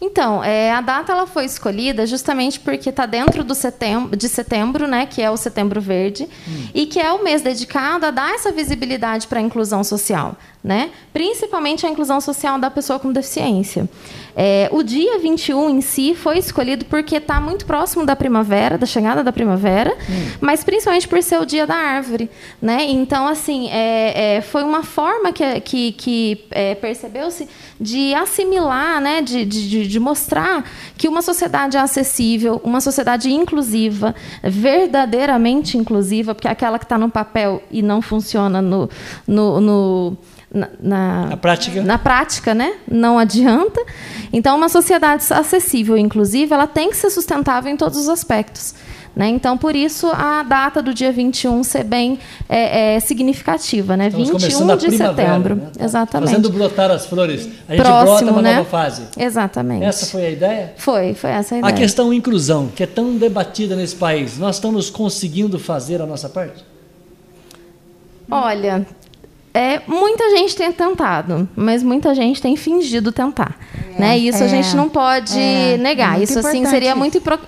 Então, é, a data ela foi escolhida justamente porque está dentro do setembro, de setembro, né, que é o Setembro Verde, hum. e que é o mês dedicado a dar essa visibilidade para a inclusão social, né? principalmente a inclusão social da pessoa com deficiência. É, o dia 21 em si foi escolhido porque está muito próximo da primavera, da chegada da primavera, hum. mas principalmente por ser o dia da árvore. Né? Então, assim, é, é, foi uma forma que, que, que é, percebeu-se de assimilar, né? de, de, de mostrar que uma sociedade acessível, uma sociedade inclusiva, verdadeiramente inclusiva, porque é aquela que está no papel e não funciona no, no, no na, na, na, prática. na prática, né? Não adianta. Então, uma sociedade acessível, inclusive, ela tem que ser sustentável em todos os aspectos. Né? Então, por isso, a data do dia 21 ser bem é, é, significativa. Né? 21 de setembro. Né? Tá Exatamente. Fazendo brotar as flores. A gente Próximo, brota uma né? nova fase. Exatamente. Essa foi a ideia? Foi, foi essa a ideia. A questão inclusão, que é tão debatida nesse país, nós estamos conseguindo fazer a nossa parte? Olha, é, muita gente tem tentado, mas muita gente tem fingido tentar. É, né? Isso é, a gente não pode é, negar. isso assim seria muito hipro,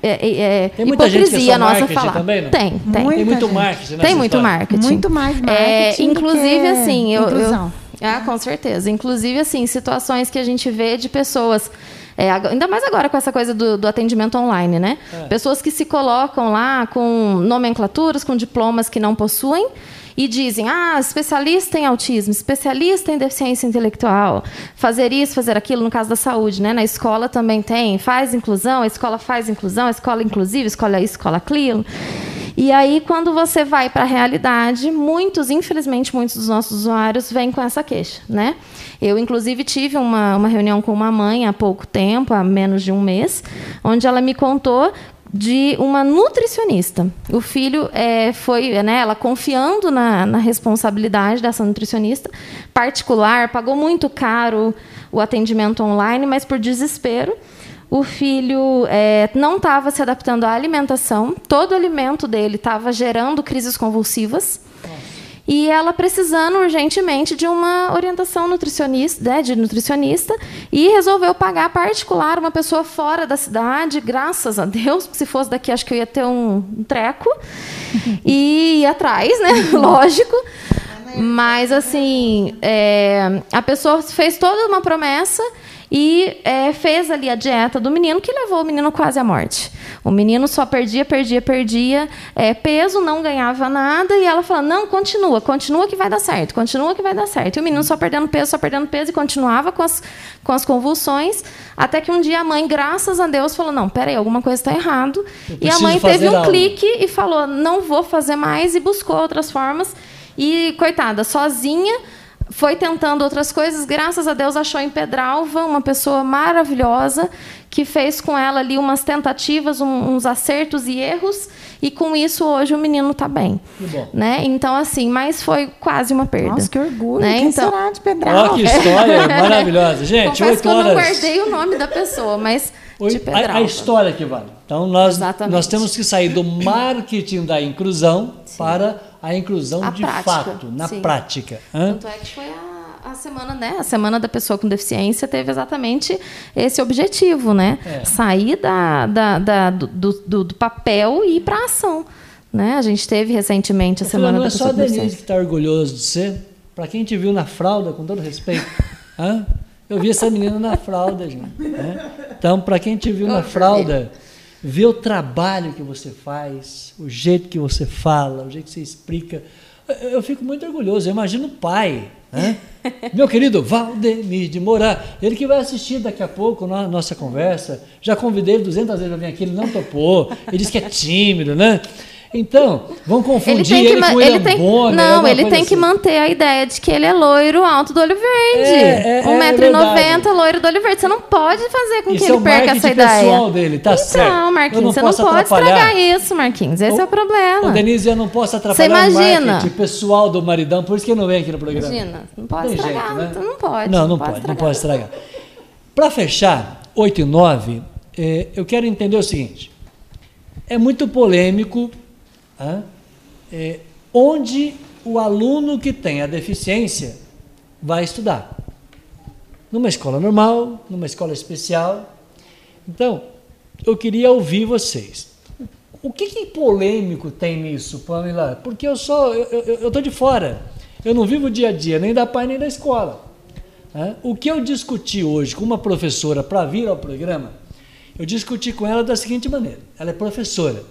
é, é, tem muita hipocrisia nossa falar. Também, não? Tem, tem. tem muito marketing. Tem muito história. marketing. Muito mais marketing. inclusive, assim, eu, eu, ah, com certeza. Inclusive, assim, situações que a gente vê de pessoas. É, ainda mais agora com essa coisa do, do atendimento online, né? É. Pessoas que se colocam lá com nomenclaturas, com diplomas que não possuem e dizem, ah, especialista em autismo, especialista em deficiência intelectual, fazer isso, fazer aquilo, no caso da saúde, né? Na escola também tem, faz inclusão, a escola faz inclusão, a escola inclusiva, escola isso, escola aquilo. E aí, quando você vai para a realidade, muitos, infelizmente, muitos dos nossos usuários vêm com essa queixa, né? Eu, inclusive, tive uma, uma reunião com uma mãe há pouco tempo, há menos de um mês, onde ela me contou de uma nutricionista. O filho é, foi, né, ela confiando na, na, responsabilidade dessa nutricionista particular, pagou muito caro o atendimento online, mas por desespero o filho é, não estava se adaptando à alimentação, todo o alimento dele estava gerando crises convulsivas. E ela precisando urgentemente de uma orientação nutricionista, né, de nutricionista, e resolveu pagar particular uma pessoa fora da cidade, graças a Deus, porque se fosse daqui acho que eu ia ter um treco e ir atrás, né? Lógico. Mas assim, é, a pessoa fez toda uma promessa e é, fez ali a dieta do menino, que levou o menino quase à morte. O menino só perdia, perdia, perdia é, peso, não ganhava nada, e ela falou: não, continua, continua que vai dar certo, continua que vai dar certo. E o menino só perdendo peso, só perdendo peso, e continuava com as, com as convulsões, até que um dia a mãe, graças a Deus, falou: não, peraí, alguma coisa está errado. E a mãe teve um algo. clique e falou: não vou fazer mais, e buscou outras formas. E, coitada, sozinha foi tentando outras coisas, graças a Deus achou em Pedralva uma pessoa maravilhosa que fez com ela ali umas tentativas, um, uns acertos e erros, e com isso hoje o menino está bem. Que bom. Né? Então, assim, mas foi quase uma perda. Nossa, que orgulho. Né? Quem Então- será de Pedral? Ó, que história maravilhosa. Gente, Confesso oito que eu não horas. guardei o nome da pessoa, mas Oi, de a, Pedralva. a história que vale. Então, nós, Exatamente. nós temos que sair do marketing da inclusão para a inclusão A de prática, fato, na sim. prática. Hã? Tanto é que foi a, a semana, né? A semana da pessoa com deficiência teve exatamente esse objetivo, né? É. Sair da, da- da- do, do- do papel e ir para a ação. Né? A gente teve recentemente a Eu semana não da é só pessoa a com Denise deficiência. que está orgulhoso de ser. Para quem te viu na fralda, com todo respeito. hã? Eu vi essa menina na fralda, gente. né? Então, para quem te viu na fralda, vê o trabalho que você faz, o jeito que você fala, o jeito que você explica. Eu- fico muito orgulhoso. Eu imagino o pai. né? Meu querido Valdemir de Moura, ele que vai assistir daqui a pouco a nossa conversa. Já convidei ele 200 vezes para vir aqui, ele não topou. Ele disse que é tímido, né? Então, vão Ele confundir tem ele, que, ma- com ele William tem, Bonner, não, alguma ele tem que assim. manter a ideia de que ele é loiro, alto do olho verde. É, é, é 1,90m, verdade. loiro do olho verde. Você não pode fazer com Isso que é ele o perca essa ideia. pessoal dele, tá então, certo. Eu Marquinhos, não você não pode atrapalhar. estragar isso, Marquinhos. Esse é o problema. Ô, Denise, eu não posso atrapalhar Você imagina. o pessoal do maridão, por isso que ele não vem aqui no programa. Imagina, não pode Tem estragar. jeito, né? não pode. Não, não, pode, não estragar. pode estragar. Para fechar, 8 e 9, eh, eu quero entender o seguinte. É muito polêmico eh, onde o aluno que tem a deficiência vai estudar. Numa escola normal, numa escola especial. Então, eu queria ouvir vocês. O que, que polêmico tem nisso, Pamela? Porque eu sou, eu, tô de fora. Eu não vivo o dia a dia, nem da pai nem da escola. O que eu discuti hoje com uma professora para vir ao programa, eu discuti com ela da seguinte maneira: ela é professora.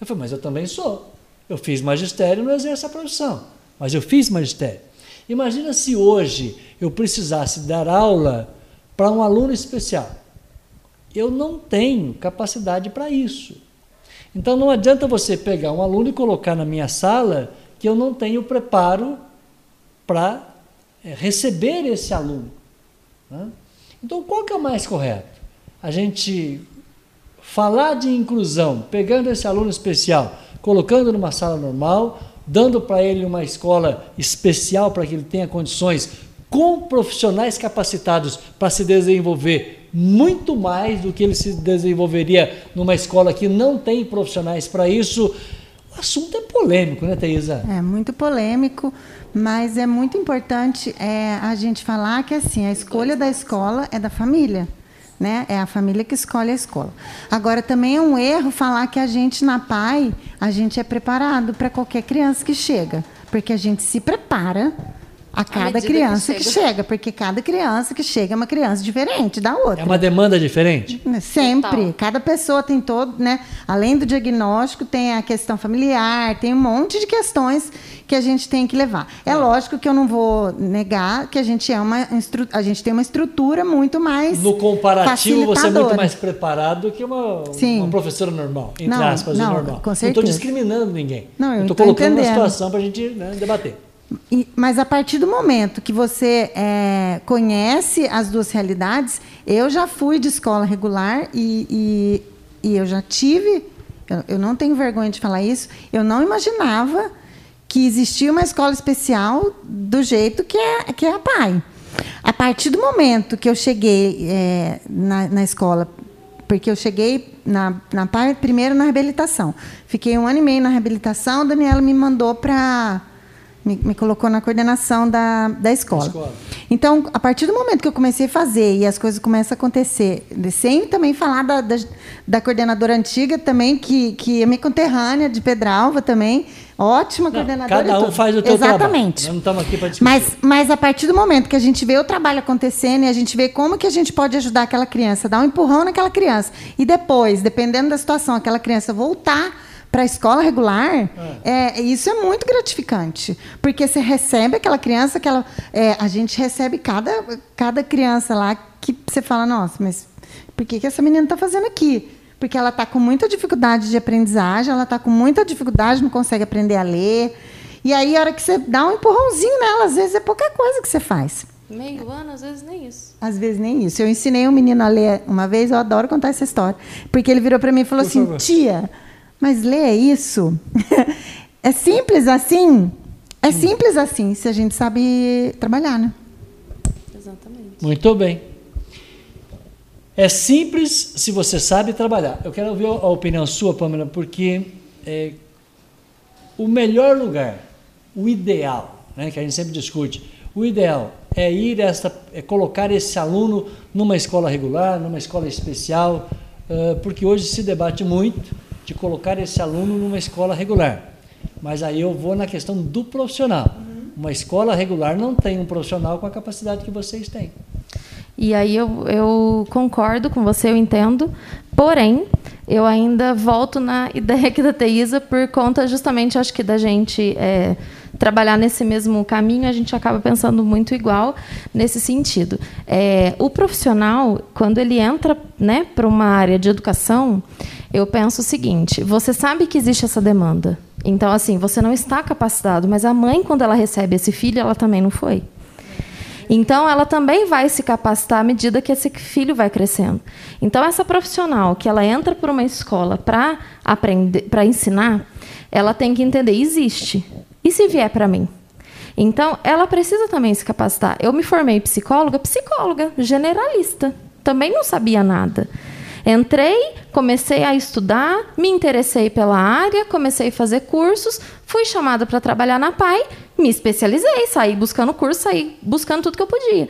Eu falei, mas eu também sou. Eu fiz magistério não exerço a profissão, mas eu fiz magistério. Imagina se hoje eu precisasse dar aula para um aluno especial. Eu não tenho capacidade para isso. Então não adianta você pegar um aluno e colocar na minha sala que eu não tenho preparo para eh, receber esse aluno. né? Então qual que é o mais correto? A gente falar de inclusão, pegando esse aluno especial, colocando numa sala normal, dando para ele uma escola especial para que ele tenha condições com profissionais capacitados para se desenvolver muito mais do que ele se desenvolveria numa escola que não tem profissionais para isso. O assunto é polêmico, né, Thaisa? É muito polêmico, mas é muito importante é, a gente falar que assim a escolha da escola é da família. Né? É a família que escolhe a escola. Agora, também é um erro falar que a gente, na PAI, a gente é preparado para qualquer criança que chega. Porque a gente se prepara a cada medida que criança que chega. chega. Porque cada criança que chega é uma criança diferente da outra. É uma demanda diferente? Sempre. Total. Cada pessoa tem todo, né? Além do diagnóstico, tem a questão familiar, tem um monte de questões que a gente tem que levar. É lógico que eu não vou negar que a gente é uma a gente tem uma estrutura muito mais No comparativo, você é muito mais preparado do que uma, Sim. uma professora normal, entre Não, aspas, não, normal. com Não estou certeza. discriminando ninguém. Não, eu estou colocando uma entendendo. situação para a gente né, debater. E- mas a partir do momento que você é, conhece as duas realidades, eu já fui de escola regular e, e, e eu já tive, eu, eu não tenho vergonha de falar isso, eu não imaginava que existia uma escola especial do jeito que é, que é a PAI. A partir do momento que eu cheguei é, na, na escola porque eu cheguei na, na PAI primeiro na reabilitação. Fiquei um ano e meio na reabilitação, a Daniela me mandou para. Me, me colocou na coordenação da, da escola. escola. Então, a partir do momento que eu comecei a fazer e as coisas começam a acontecer, sem também falar da, da, da coordenadora antiga também, que, que é minha conterrânea de Pedralva também, ótima Não, coordenadora. cada um faz o Exatamente. trabalho. Nós não estamos aqui para discutir. Mas, mas a partir do momento que a gente vê o trabalho acontecendo e a gente vê como que a gente pode ajudar aquela criança, dar um empurrão naquela criança, e depois, dependendo da situação, aquela criança voltar para a escola regular, é, isso é muito gratificante. Porque você recebe aquela criança, aquela, é, a gente recebe cada, cada criança lá que você fala, nossa, mas por que, que essa menina está fazendo aqui? Porque ela está com muita dificuldade de aprendizagem, ela está com muita dificuldade, não consegue aprender a ler. E aí, a hora que você dá um empurrãozinho nela, às vezes é pouca coisa que você faz. Meio ano, às vezes nem isso. Às vezes nem isso. Eu ensinei um menino a ler uma vez, eu adoro contar essa história. Porque ele virou para mim e falou Por assim: favor. tia, mas ler isso? é simples assim? É simples assim, se a gente sabe trabalhar, né? Exatamente. Muito bem. É simples se você sabe trabalhar. Eu quero ouvir a opinião sua, Pamela, porque é, o melhor lugar, o ideal, né, que a gente sempre discute, o ideal é ir esta, é colocar esse aluno numa escola regular, numa escola especial, ah, porque hoje se debate muito de colocar esse aluno numa escola regular. Mas aí eu vou na questão do profissional. Uma escola regular não tem um profissional com a capacidade que vocês têm. E aí eu, eu concordo com você, eu entendo. Porém, eu ainda volto na ideia aqui da Teisa por conta justamente, acho que da gente é, trabalhar nesse mesmo caminho, a gente acaba pensando muito igual nesse sentido. É, o profissional, quando ele entra né, para uma área de educação, eu penso o seguinte: você sabe que existe essa demanda. Então, assim, você não está capacitado, mas a mãe, quando ela recebe esse filho, ela também não foi. Então, ela também vai se capacitar à medida que esse filho vai crescendo. Então, essa profissional que ela entra por uma escola para aprender, para ensinar, ela tem que entender existe. E se vier para mim? Então, ela precisa também se capacitar. Eu me formei psicóloga, psicóloga, generalista. Também não sabia nada. Entrei, comecei a estudar, me interessei pela área, comecei a fazer cursos, fui chamada para trabalhar na PAI, me especializei, saí buscando curso, saí buscando tudo que eu podia.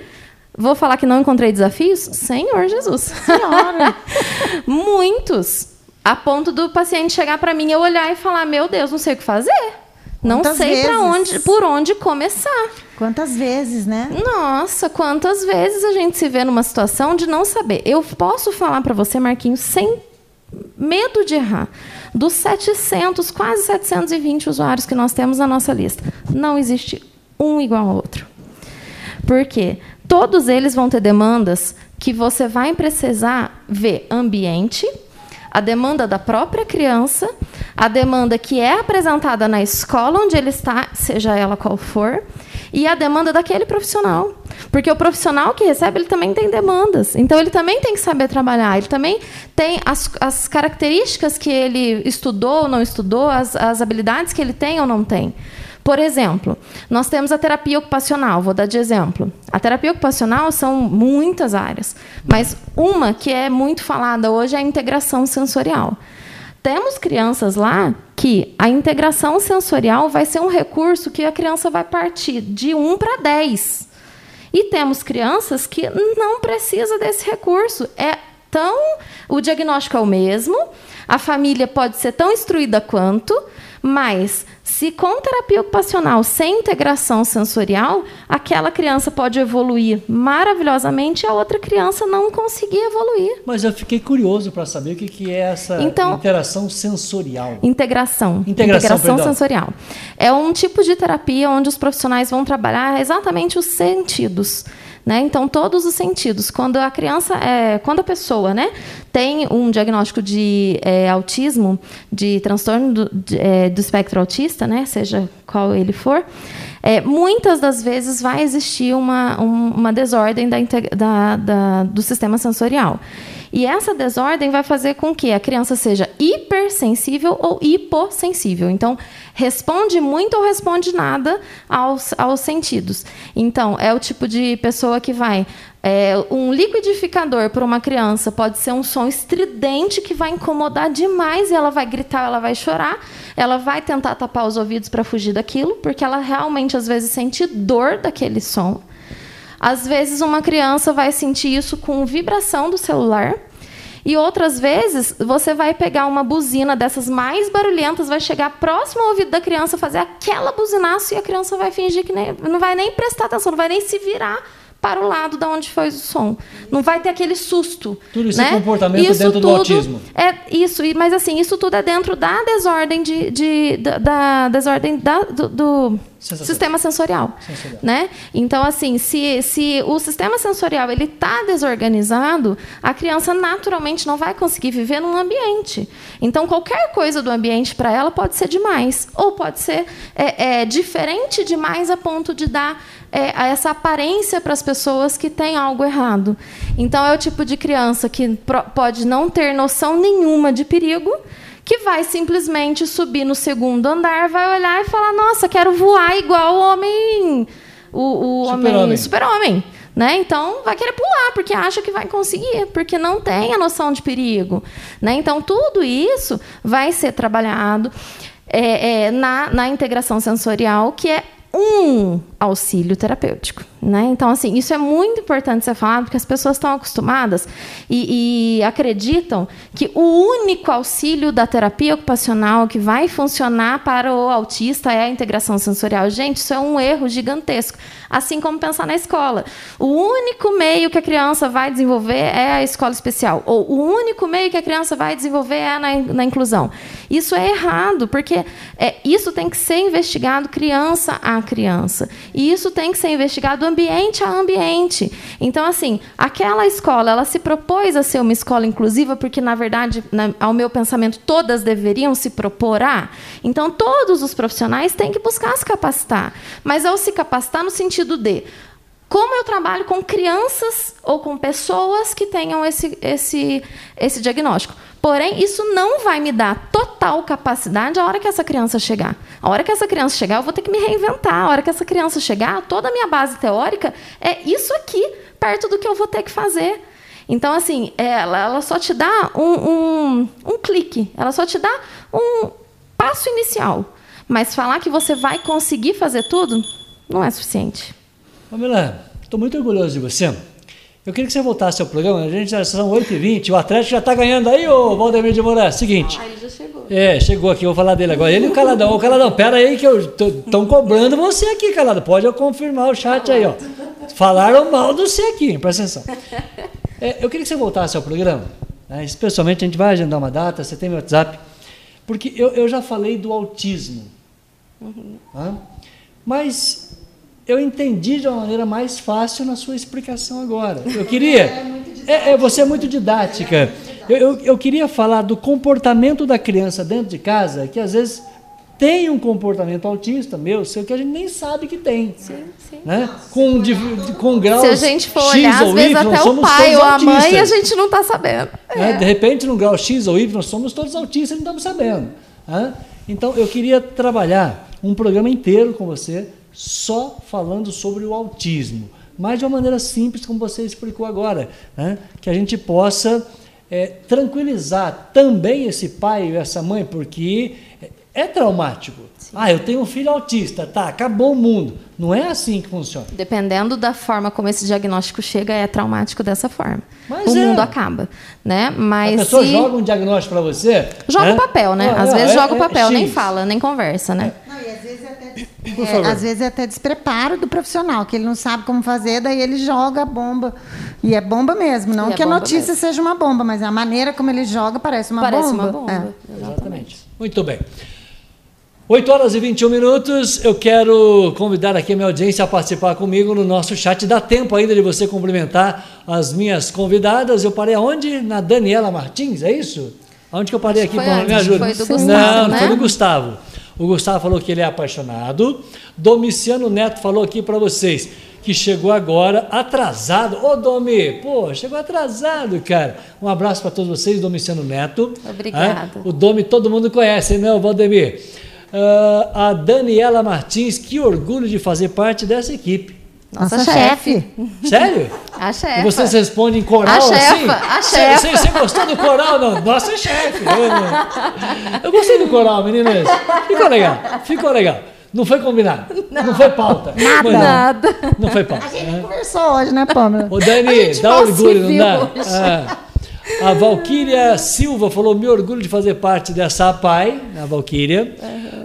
Vou falar que não encontrei desafios? Senhor Jesus. Senhora! Muitos. A ponto do paciente chegar para mim, eu olhar e falar: Meu Deus, não sei o que fazer. Não Quantas sei para onde, por onde começar. Quantas vezes, né? Nossa, quantas vezes a gente se vê numa situação de não saber. Eu posso falar para você, Marquinhos, sem medo de errar. Dos 700, quase 720 usuários que nós temos na nossa lista, não existe um igual ao outro. Por quê? Todos eles vão ter demandas que você vai precisar ver ambiente, a demanda da própria criança, a demanda que é apresentada na escola onde ele está, seja ela qual for, e a demanda daquele profissional. Porque o profissional que recebe, ele também tem demandas. Então, ele também tem que saber trabalhar. Ele também tem as, as características que ele estudou ou não estudou, as, as habilidades que ele tem ou não tem. Por exemplo, nós temos a terapia ocupacional, vou dar de exemplo. A terapia ocupacional são muitas áreas, mas uma que é muito falada hoje é a integração sensorial. Temos crianças lá que a integração sensorial vai ser um recurso que a criança vai partir de 1 para 10. E temos crianças que não precisa desse recurso. É tão o diagnóstico é o mesmo, a família pode ser tão instruída quanto, mas se com terapia ocupacional sem integração sensorial, aquela criança pode evoluir maravilhosamente e a outra criança não conseguir evoluir. Mas eu fiquei curioso para saber o que, que é essa Então- interação sensorial. Integração. Integração, perdão. sensorial. É um tipo de terapia onde os profissionais vão trabalhar exatamente os sentidos. Né? Então, todos os sentidos. Quando a criança, é, quando a pessoa né, tem um diagnóstico de é, autismo, de transtorno do, de, é, do espectro autista, né, seja qual ele for, é, muitas das vezes vai existir uma, um- uma desordem da, da- da- do sistema sensorial. E essa desordem vai fazer com que a criança seja hipersensível ou hipossensível. Então, responde muito ou responde nada aos, aos sentidos. Então, é o tipo de pessoa que vai. é, um liquidificador para uma criança pode ser um som estridente que vai incomodar demais e ela vai gritar, ela vai chorar, ela vai tentar tapar os ouvidos para fugir daquilo, porque ela realmente às vezes sente dor daquele som. Às vezes, uma criança vai sentir isso com vibração do celular. E outras vezes, você vai pegar uma buzina dessas mais barulhentas, vai chegar próximo ao ouvido da criança, fazer aquela buzinaço e a criança vai fingir que nem, não vai nem prestar atenção, não vai nem se virar para o lado da onde foi o som. Não vai ter aquele susto. Tudo isso é né? comportamento Isso dentro do autismo. É isso, mas assim, isso tudo é dentro da desordem de, de- da, da desordem da- do, do- sistema sensorial, Sensorial. né? Então assim, se, se o sistema sensorial ele está desorganizado, a criança naturalmente não vai conseguir viver num ambiente. Então qualquer coisa do ambiente para ela pode ser demais ou pode ser é, é, diferente demais a ponto de dar é, essa aparência para as pessoas que tem algo errado. Então é o tipo de criança que pode não ter noção nenhuma de perigo que vai simplesmente subir no segundo andar, vai olhar e falar: Nossa, quero voar igual o homem. O, o Super-homem. homem. Super-homem. Né? Então, vai querer pular, porque acha que vai conseguir, porque não tem a noção de perigo. Né? Então, tudo isso vai ser trabalhado é, é, na, na integração sensorial, que é um auxílio terapêutico. Né? Então, assim, isso é muito importante ser falado, porque as pessoas estão acostumadas e, e acreditam que o único auxílio da terapia ocupacional que vai funcionar para o autista é a integração sensorial. Gente, isso é um erro gigantesco. Assim como pensar na escola. O único meio que a criança vai desenvolver é a escola especial. Ou o único meio que a criança vai desenvolver é na, na inclusão. Isso é errado, porque é, isso tem que ser investigado criança a criança. E isso tem que ser investigado ambiente a ambiente. Então, assim, aquela escola, ela se propôs a ser uma escola inclusiva, porque, na verdade, na- ao meu pensamento, todas deveriam se propor a. Então, todos os profissionais têm que buscar se capacitar. Mas ao se capacitar no sentido de como eu trabalho com crianças ou com pessoas que tenham esse, esse, esse diagnóstico. Porém, isso não vai me dar total capacidade a hora que essa criança chegar. A hora que essa criança chegar, eu vou ter que me reinventar. A hora que essa criança chegar, toda a minha base teórica é isso aqui, perto do que eu vou ter que fazer. Então, assim, ela, ela só te dá um, um, um clique, ela só te dá um passo inicial. Mas falar que você vai conseguir fazer tudo não é suficiente. Pamela, estou muito orgulhoso de você. Eu queria que você voltasse ao programa. A gente já são 8h20, o Atlético já está ganhando aí, ô Valdemir de Moraes. Seguinte. ele já chegou. É, chegou aqui, vou falar dele agora. Ele e o Caladão. Ô, Caladão, pera aí que estão cobrando você aqui, Calado. Pode eu confirmar o chat aí, ó. Falaram mal de você aqui, presta atenção. É, eu queria que você voltasse ao programa. né? Especialmente, a gente vai agendar uma data, você tem meu WhatsApp. Porque eu, eu já falei do autismo. Hã? Mas eu entendi de uma maneira mais fácil na sua explicação agora. Eu queria. É, é, você é muito didática. Eu, eu, eu queria falar do comportamento da criança dentro de casa, que às vezes tem um comportamento autista, meu, seu, que a gente nem sabe que tem. Sim, sim. Né? Com, de- com graus Se a gente for X olhar, às vezes Y, até o pai ou a mãe a autistas. gente não está sabendo. Né? De repente, no grau X ou Y, somos todos autistas e não estamos sabendo. né? Então, eu queria trabalhar um programa inteiro com você só falando sobre o autismo, mas de uma maneira simples, como você explicou agora, né? que a gente possa é, tranquilizar também esse pai e essa mãe, porque é traumático. Ah, eu tenho um filho autista, tá, acabou o mundo. Não é assim que funciona. Dependendo da forma como esse diagnóstico chega, é traumático dessa forma. Mas o é. mundo acaba, né? Mas a pessoa se joga um diagnóstico para você. joga né? o papel, né? Ah, Às não, vezes é- joga o é papel, nem X. fala, nem conversa, né? Não, e às vezes é até, é, às vezes é até despreparo do profissional, que ele não sabe como fazer, daí ele joga a bomba. E é bomba mesmo. Não E é que a notícia mesmo. seja uma bomba, mas a maneira como ele joga parece uma Parece bomba. uma bomba. É. Exatamente. Muito bem. 8 horas e 21 minutos. Eu quero convidar aqui a minha audiência a participar comigo no nosso chat. Dá tempo ainda de você cumprimentar as minhas convidadas. Eu parei aonde? Na Daniela Martins, é isso? Aonde que eu parei aqui? Antes, me ajuda. foi do não, Gustavo, não né? foi do Gustavo. O Gustavo falou que ele é apaixonado. Domiciano Neto falou aqui para vocês que chegou agora atrasado. Ô, Domi, pô, chegou atrasado, cara. Um abraço para todos vocês, Domiciano Neto. Obrigada. Ah, O Domi todo mundo conhece, né, o Valdemir? Ah, a Daniela Martins, que orgulho de fazer parte dessa equipe. Nossa, Nossa chefe. Sério? A chefe. E vocês respondem em coral A assim? a Você- chefa. Você, você gostou do coral? Não, nossa chefe. Eu, não- eu gostei do coral, meninas. Ficou legal, ficou legal. Não foi combinado, não, foi pauta. Nada. Não, Nada. Não foi pauta. A gente né? conversou hoje, né, Pâmela? Ô Dani, dá orgulho, não dá? hoje. Ah, a Valquíria Silva falou: me orgulho de fazer parte dessa APAI, a Valquíria.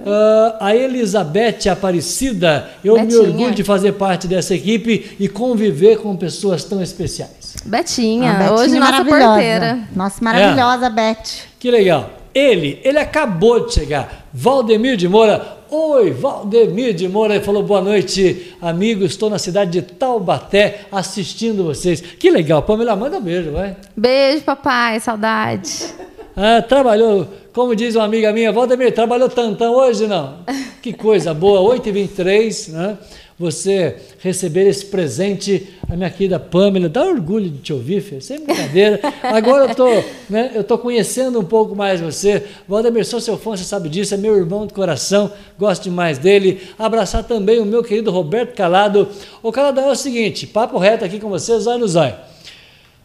Ah, a Elizabeth Aparecida, eu me Betinha. orgulho de fazer parte dessa equipe e conviver com pessoas tão especiais. Betinha, A Betinha hoje nossa porteira. Nossa, maravilhosa, Beth. Que legal. Ele, ele acabou de chegar. Valdemir de Moura. Oi, Valdemir de Moura. Ele falou: boa noite, amigo. Estou na cidade de Taubaté assistindo vocês. Que legal. Pamela, manda um beijo, vai. Beijo, papai. Saudade. Ah, trabalhou, como diz uma amiga minha, Valdemir, trabalhou tantão hoje não? Que coisa boa, 8h23, né? Você receber esse presente, a minha querida Pamela, dá orgulho de te ouvir, filho, sem brincadeira. Agora eu tô, né, eu tô conhecendo um pouco mais você. Valdemir, sou seu fã, você sabe disso, é meu irmão de coração, gosto demais dele. Abraçar também o meu querido Roberto Calado. O Calado é o seguinte, papo reto aqui com vocês, olha no zóio.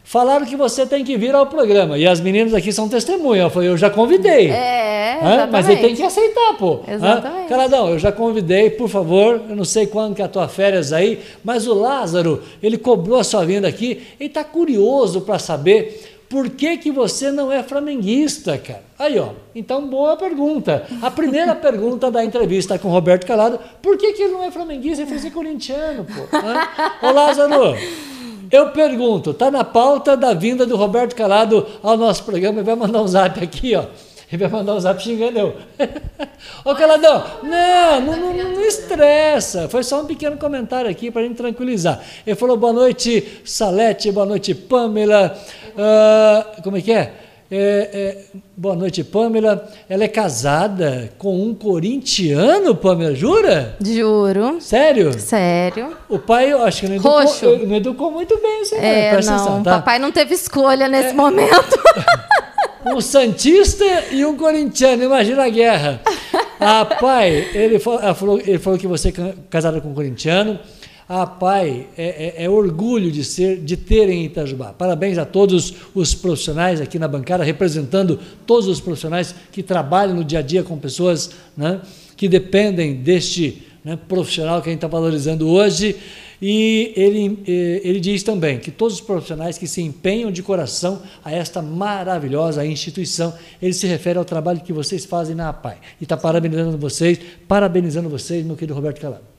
Falaram que você tem que vir ao programa. E as meninas aqui são testemunhas. Eu falei, eu já convidei. É, Hã? Mas ele tem que aceitar, pô. Exatamente. Hã? Caladão, eu já convidei, por favor. Eu não sei quando que é a tua férias aí, mas o Lázaro, ele cobrou a sua vinda aqui. Ele está curioso para saber por que, que você não é flamenguista, cara. Aí, ó. Então, boa pergunta. A primeira pergunta da entrevista com o Roberto Calado, por que, que ele não é flamenguista? Ele foi ser corintiano, pô. Hã? Ô, Lázaro... Eu pergunto, está na pauta da vinda do Roberto Calado ao nosso programa, ele vai mandar um zap aqui, ó. Ele vai mandar um zap xingando eu. Ô Caladão, não, não, não, não estressa. Foi só um pequeno comentário aqui para a gente tranquilizar. Ele falou boa noite, Salete, boa noite, Pamela. Uh, como é que é? É, é, boa noite, Pamela. Ela é casada com um corintiano, Pamela, jura? Juro. Sério? Sério. O pai, eu acho que não educou, Roxo. não educou muito bem esse é, não, atenção, tá? papai não teve escolha nesse é. momento. um santista e um corintiano, imagina a guerra. Ah, pai, ele falou, ele falou que você é casada com um corintiano. Ah, pai, é, é, é, orgulho de ser, de ter em Itajubá. Parabéns a todos os profissionais aqui na bancada, representando todos os profissionais que trabalham no dia a dia com pessoas né, que dependem deste né, profissional que a gente está valorizando hoje. E ele, eh, ele diz também que todos os profissionais que se empenham de coração a esta maravilhosa instituição, ele se refere ao trabalho que vocês fazem na APAI. E está parabenizando vocês, parabenizando vocês, meu querido Roberto Calado.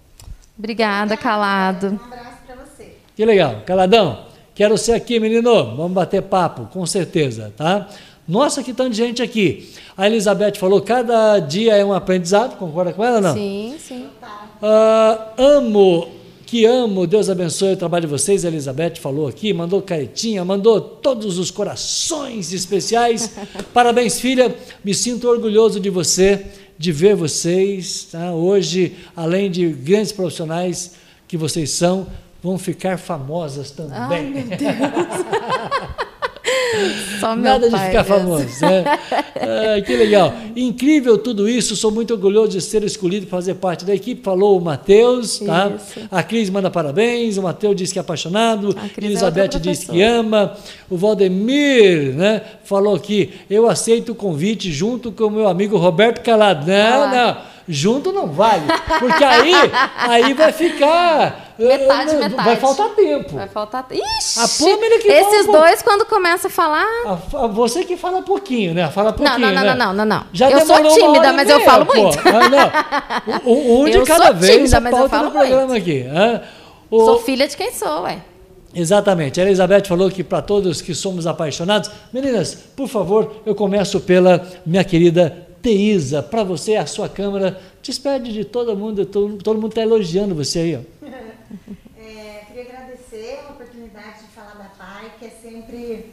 Obrigada, Calado. Um abraço para você. Que legal. Caladão, quero ser aqui, menino. Vamos bater papo, com certeza, tá? Nossa, que tanto de gente aqui. A Elizabeth falou, cada dia é um aprendizado, concorda com ela ou não? Sim, sim. Uh, amo, que amo, Deus abençoe o trabalho de vocês, a Elizabeth falou aqui, mandou caretinha, mandou todos os corações especiais. Parabéns, filha, me sinto orgulhoso de você de ver vocês. Tá? Hoje, além de grandes profissionais que vocês são, vão ficar famosas também. Ai, meu Deus. Só Nada de ficar famoso. Né? Ah, que legal. Incrível tudo isso. Sou muito orgulhoso de ser escolhido para fazer parte da equipe. Falou o Matheus. Tá? A Cris manda parabéns. O Matheus diz que é apaixonado. A é Elizabeth é diz que ama. O Valdemir né, falou que eu aceito o convite junto com o meu amigo Roberto Calado. Não, ah não junto não vale, porque aí, aí vai ficar metade, não, metade. Vai faltar tempo. Vai faltar. Ixi, a Pâmela que esses dois quando começa a falar. A, a, você que fala pouquinho, né? Fala pouquinho. Não, não, né? não, não, não, não. Já eu sou tímida, mas eu falo muito. Ah, não. Um, um de eu cada vez tímida, mas eu falo programa muito. aqui. Ah, o... Sou filha de quem sou, ué. Exatamente. A Elizabeth falou que para todos que somos apaixonados, meninas, por favor, eu começo pela minha querida Teísa. Para você, a sua câmera despede de todo mundo, todo, todo mundo está elogiando você aí. Ó. É, queria agradecer a oportunidade de falar da PAI, que é sempre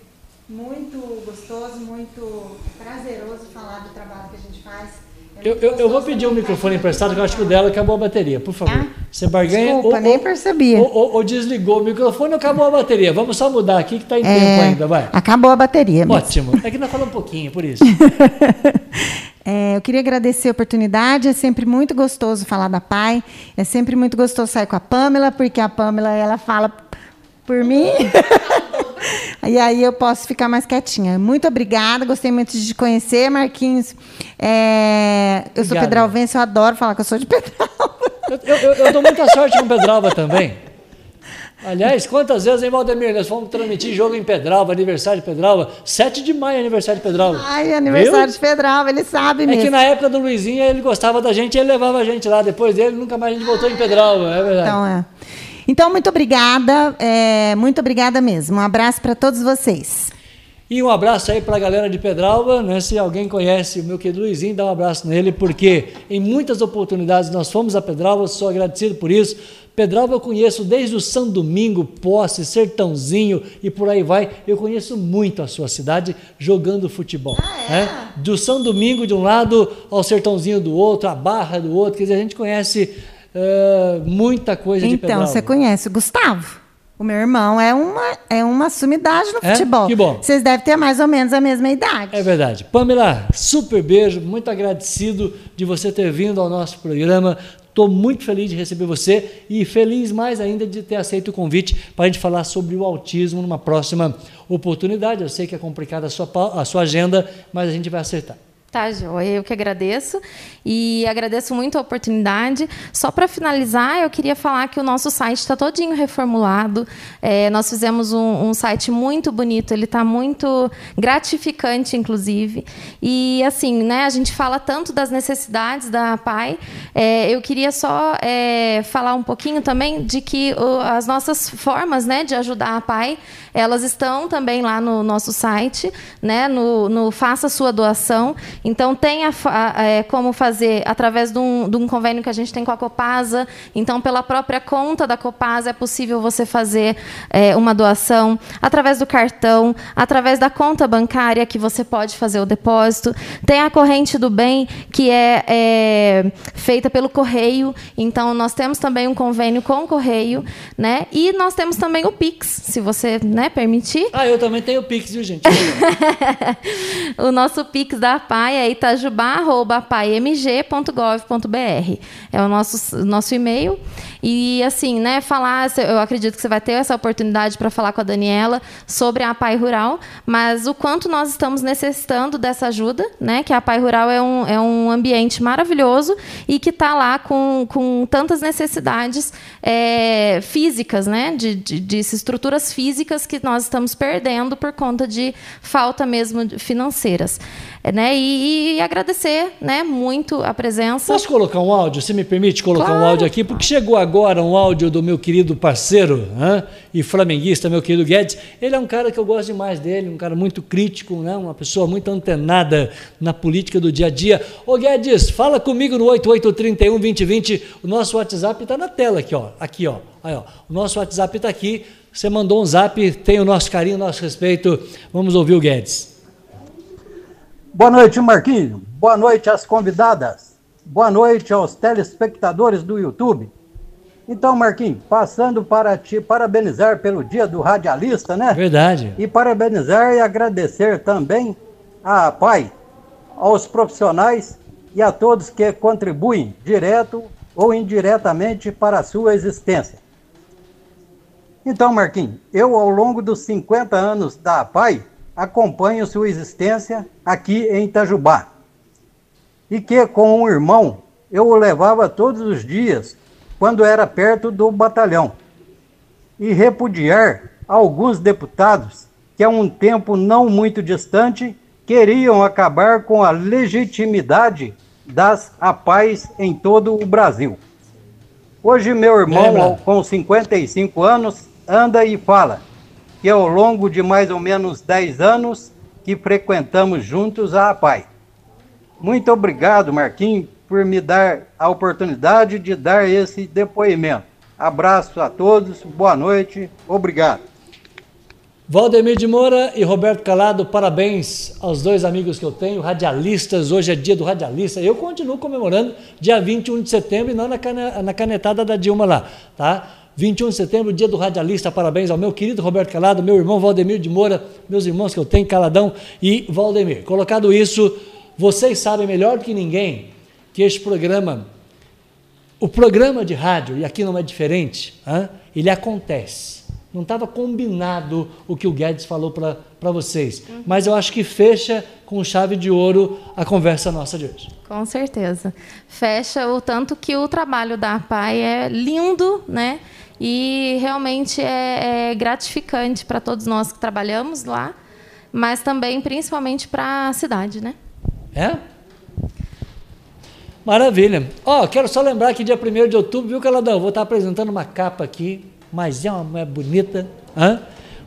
muito gostoso, muito prazeroso falar do trabalho que a gente faz. É eu, eu, eu, vou pedir um microfone emprestado, que eu acho que o dela acabou a bateria, por favor. Ah, Você barganha. Desculpa, ou, nem percebi. Ou, ou, ou, desligou o microfone ou acabou a bateria. Vamos só mudar aqui que está em é, tempo ainda, vai. Acabou a bateria. Ótimo. É que nós falamos um pouquinho, por isso. É, eu queria agradecer a oportunidade. É sempre muito gostoso falar da Pai. É sempre muito gostoso sair com a Pamela, porque a Pamela ela fala por mim. e aí eu posso ficar mais quietinha. Muito obrigada, gostei muito de te conhecer, Marquinhos. É, eu sou pedralvense, eu adoro falar que eu sou de Pedralva. Eu, eu, eu dou muita sorte com Pedralva também. Aliás, quantas vezes em Valdemir nós fomos transmitir jogo em Pedralva, aniversário de Pedralva? 7 de maio, aniversário de Pedralva. Ai, aniversário Viu? de Pedralva, ele sabe mesmo. É que na época do Luizinho ele gostava da gente e ele levava a gente lá. Depois dele, nunca mais a gente voltou em Pedralva, é verdade. Então, é. Então, muito obrigada, é, muito obrigada mesmo. Um abraço para todos vocês. E um abraço aí para a galera de Pedralva, né? Se alguém conhece o meu querido Luizinho, dá um abraço nele, porque em muitas oportunidades nós fomos a Pedralva, sou agradecido por isso. Pedralva eu conheço desde o São Domingo, Posse, Sertãozinho e por aí vai. Eu conheço muito a sua cidade jogando futebol. Ah, é? né? Do São Domingo de um lado ao Sertãozinho do outro, a Barra do outro. Quer dizer, a gente conhece uh, muita coisa então, de Pedralva. Então, você conhece o Gustavo? O meu irmão é uma, é uma sumidade no é? futebol. Que bom. Vocês devem ter mais ou menos a mesma idade. É verdade. Pamela, super beijo, muito agradecido de você ter vindo ao nosso programa. Estou muito feliz de receber você e feliz mais ainda de ter aceito o convite para a gente falar sobre o autismo numa próxima oportunidade. Eu sei que é complicada a sua, a sua agenda, mas a gente vai acertar. Tá, Joia. Eu que agradeço. E agradeço muito a oportunidade. Só para finalizar, eu queria falar que o nosso site está todinho reformulado. É, nós fizemos um, um, site muito bonito, ele está muito gratificante, inclusive. E assim, né, a gente fala tanto das necessidades da PAI. É, eu queria só é, falar um pouquinho também de que o, as nossas formas né, de ajudar a PAI, elas estão também lá no nosso site, né, no, no Faça Sua Doação. Então, tem a, a, é, como fazer através de um, de um, convênio que a gente tem com a Copasa. Então, pela própria conta da Copasa, é possível você fazer é, uma doação através do cartão, através da conta bancária, que você pode fazer o depósito. Tem a corrente do bem, que é, é feita pelo correio. Então, nós temos também um convênio com o correio. Né? E nós temos também o Pix, se você né, permitir. Ah, eu também tenho o Pix, viu, gente? o nosso Pix da PAI é itajubá.paimg.gov.br. É o nosso, nosso e-mail. E, assim, né, falar, eu acredito que você vai ter essa oportunidade para falar com a Daniela sobre a PAI Rural, mas o quanto nós estamos necessitando dessa ajuda, né, que a PAI Rural é um, é um ambiente maravilhoso e que está lá com, com tantas necessidades é, físicas, né, de, de, de estruturas físicas que nós estamos perdendo por conta de falta mesmo financeiras. Né, e, e agradecer né, muito a presença. Posso colocar um áudio? Você me permite colocar claro. um áudio aqui? Porque chegou agora agora um áudio do meu querido parceiro hein, e flamenguista, meu querido Guedes. Ele é um cara que eu gosto demais dele, um cara muito crítico, né, uma pessoa muito antenada na política do dia a dia. Ô Guedes, fala comigo no 8831 2020. O nosso WhatsApp está na tela aqui, ó. Aqui, ó. Aí, ó. O nosso WhatsApp está aqui. Você mandou um zap, tem o nosso carinho, o nosso respeito. Vamos ouvir o Guedes. Boa noite, Marquinhos. Boa noite às convidadas. Boa noite aos telespectadores do YouTube. Então, Marquinhos, passando para te parabenizar pelo dia do radialista, né? Verdade. E parabenizar e agradecer também à PAI, aos profissionais e a todos que contribuem direto ou indiretamente para a sua existência. Então, Marquinhos, eu ao longo dos 50 anos da PAI acompanho sua existência aqui em Itajubá. E que com um irmão eu o levava todos os dias quando era perto do batalhão, e repudiar alguns deputados que, há um tempo não muito distante, queriam acabar com a legitimidade das APAES em todo o Brasil. Hoje, meu irmão, Lembra? com 55 anos, anda e fala que ao longo de mais ou menos 10 anos que frequentamos juntos a APAI. Muito obrigado, Marquinhos, por me dar a oportunidade de dar esse depoimento. Abraço a todos, boa noite, obrigado. Valdemir de Moura e Roberto Calado, parabéns aos dois amigos que eu tenho, radialistas. Hoje é dia do radialista. Eu continuo comemorando dia 21 de setembro e não na canetada da Dilma lá, tá? 21 de setembro, dia do radialista. Parabéns ao meu querido Roberto Calado, meu irmão Valdemir de Moura, meus irmãos que eu tenho, Caladão e Valdemir. Colocado isso, vocês sabem melhor que ninguém que este programa, o programa de rádio, e aqui não é diferente, hein, ele acontece. Não estava combinado o que o Guedes falou para vocês, uhum. mas eu acho que fecha com chave de ouro a conversa nossa de hoje. Com certeza. Fecha o tanto que o trabalho da APAI é lindo, né? E realmente é, é gratificante para todos nós que trabalhamos lá, mas também, principalmente, para a cidade, né? É? Maravilha. Ó, oh, quero só lembrar que dia 1 de outubro, viu, Caladão? Vou estar apresentando uma capa aqui, mas é uma mulher bonita. Hã?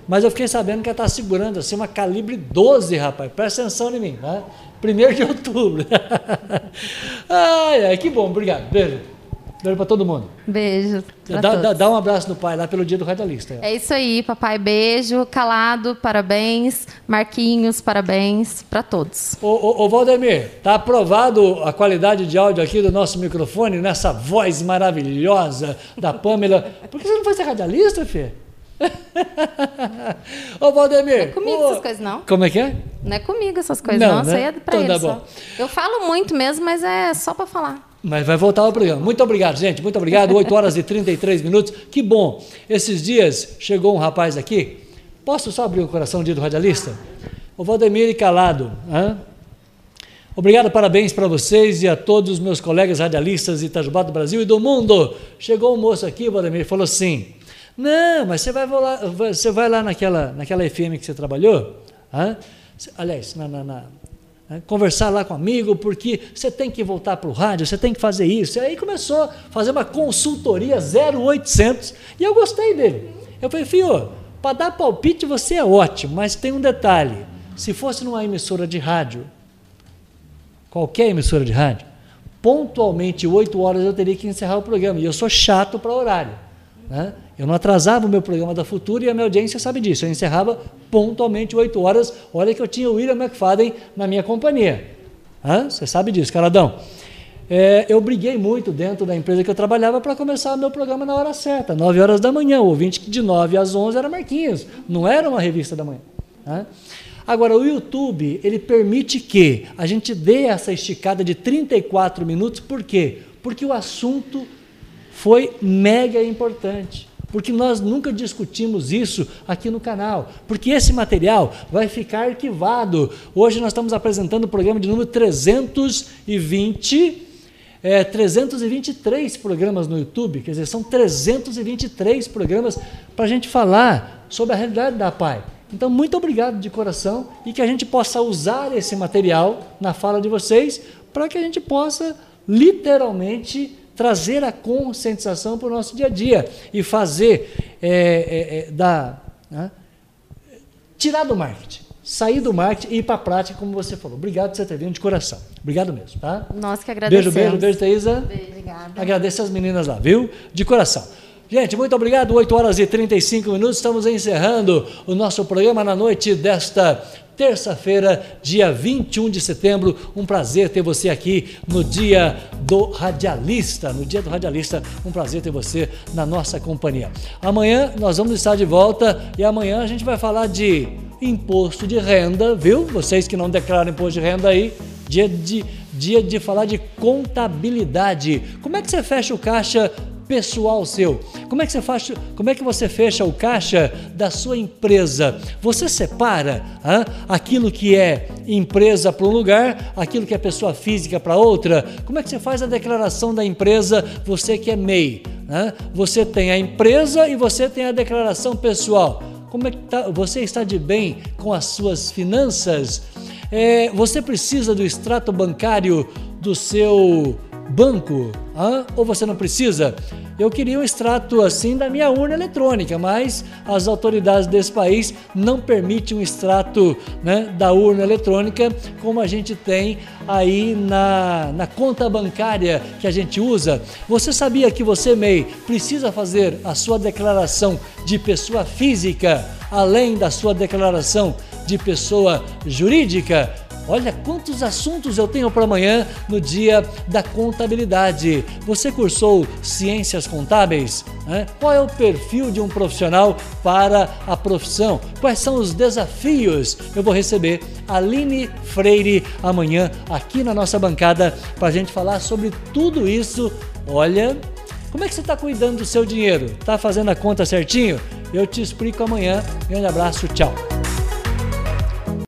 Mas eu fiquei sabendo que ela está segurando assim uma calibre 12, rapaz. Presta atenção em mim, né? Primeiro de outubro. ai, ai, que bom, obrigado. Beijo. Beijo para todo mundo. Beijo. Dá, dá, dá, um abraço no pai lá pelo dia do radialista. É isso aí, papai. Beijo. Calado, parabéns. Marquinhos, parabéns para todos. Ô, ô, ô, Valdemir, tá aprovado a qualidade de áudio aqui do nosso microfone, nessa voz maravilhosa da Pamela. Por que você não foi ser radialista, Fê? Ô, Valdemir. Não é comigo essas coisas, não. Como é que é? Não é comigo essas coisas, não. não. Né? Isso aí é pra então, tá Bom. Eu falo muito mesmo, mas é só para falar. Mas vai voltar ao programa. Muito obrigado, gente. Muito obrigado. 8 horas e 33 minutos. Que bom. Esses dias chegou um rapaz aqui. Posso só abrir o coração dia do radialista? O Valdemir Calado. Obrigado, parabéns para vocês e a todos os meus colegas radialistas de Itajubá do Brasil e do mundo. Chegou um moço aqui, Valdemir, e falou assim: Não, mas você vai lá, você vai lá naquela, naquela FM que você trabalhou? Hein? Aliás, na, na, na? Conversar lá com um amigo, porque você tem que voltar para o rádio, você tem que fazer isso. E aí começou a fazer uma consultoria 0800 e eu gostei dele. Eu falei, filho, para dar palpite você é ótimo, mas tem um detalhe: se fosse numa emissora de rádio, qualquer emissora de rádio, pontualmente 8 horas eu teria que encerrar o programa. E eu sou chato para horário. Né? Eu não atrasava o meu programa da Futura e a minha audiência sabe disso. Eu encerrava pontualmente 8 horas. Olha que eu tinha o William McFadden na minha companhia. Você sabe disso, Caradão. É, eu briguei muito dentro da empresa que eu trabalhava para começar o meu programa na hora certa, 9 horas da manhã. O ouvinte de 9 às 11 era Marquinhos, não era uma revista da manhã. Hã? Agora, o YouTube, ele permite que a gente dê essa esticada de 34 minutos, por quê? Porque o assunto foi mega importante porque nós nunca discutimos isso aqui no canal, porque esse material vai ficar arquivado. Hoje nós estamos apresentando o programa de número 320, é, 323 programas no YouTube, quer dizer, são 323 programas para a gente falar sobre a realidade da PAI. Então, muito obrigado de coração e que a gente possa usar esse material na fala de vocês para que a gente possa literalmente trazer a conscientização para o nosso dia a dia e fazer é, é, é, da, né? tirar do marketing, sair do marketing e ir para a prática, como você falou. Obrigado por você ter vindo de coração. Obrigado mesmo, tá? Nós que agradecemos. Beijo, beijo, beijo, Thaisa. Obrigada. Agradeço as meninas lá, viu? De coração. Gente, muito obrigado. 8 horas e 35 minutos. Estamos encerrando o nosso programa na noite desta terça-feira, dia 21 de setembro. Um prazer ter você aqui no dia do radialista. No dia do radialista, um prazer ter você na nossa companhia. Amanhã nós vamos estar de volta e amanhã a gente vai falar de imposto de renda, viu? Vocês que não declaram imposto de renda aí, dia de dia de falar de contabilidade. Como é que você fecha o caixa pessoal seu? Como é que você faz, como é que você fecha o caixa da sua empresa? Você separa hein, aquilo que é empresa para um lugar, aquilo que é pessoa física para outra? Como é que você faz a declaração da empresa, você que é MEI? Hein? Você tem a empresa e você tem a declaração pessoal. Como é que tá, você está de bem com as suas finanças? É, você precisa do extrato bancário do seu banco? Ou você não precisa? Eu queria um extrato assim da minha urna eletrônica, mas as autoridades desse país não permitem um extrato né, da urna eletrônica como a gente tem aí na, na conta bancária que a gente usa. Você sabia que você, MEI, precisa fazer a sua declaração de pessoa física além da sua declaração de pessoa jurídica? Olha quantos assuntos eu tenho para amanhã no dia da contabilidade. Você cursou ciências contábeis? Né? Qual é o perfil de um profissional para a profissão? Quais são os desafios? Eu vou receber Aline Freire amanhã aqui na nossa bancada para a gente falar sobre tudo isso. Olha, como é que você está cuidando do seu dinheiro? Está fazendo a conta certinho? Eu te explico amanhã. Grande abraço, tchau.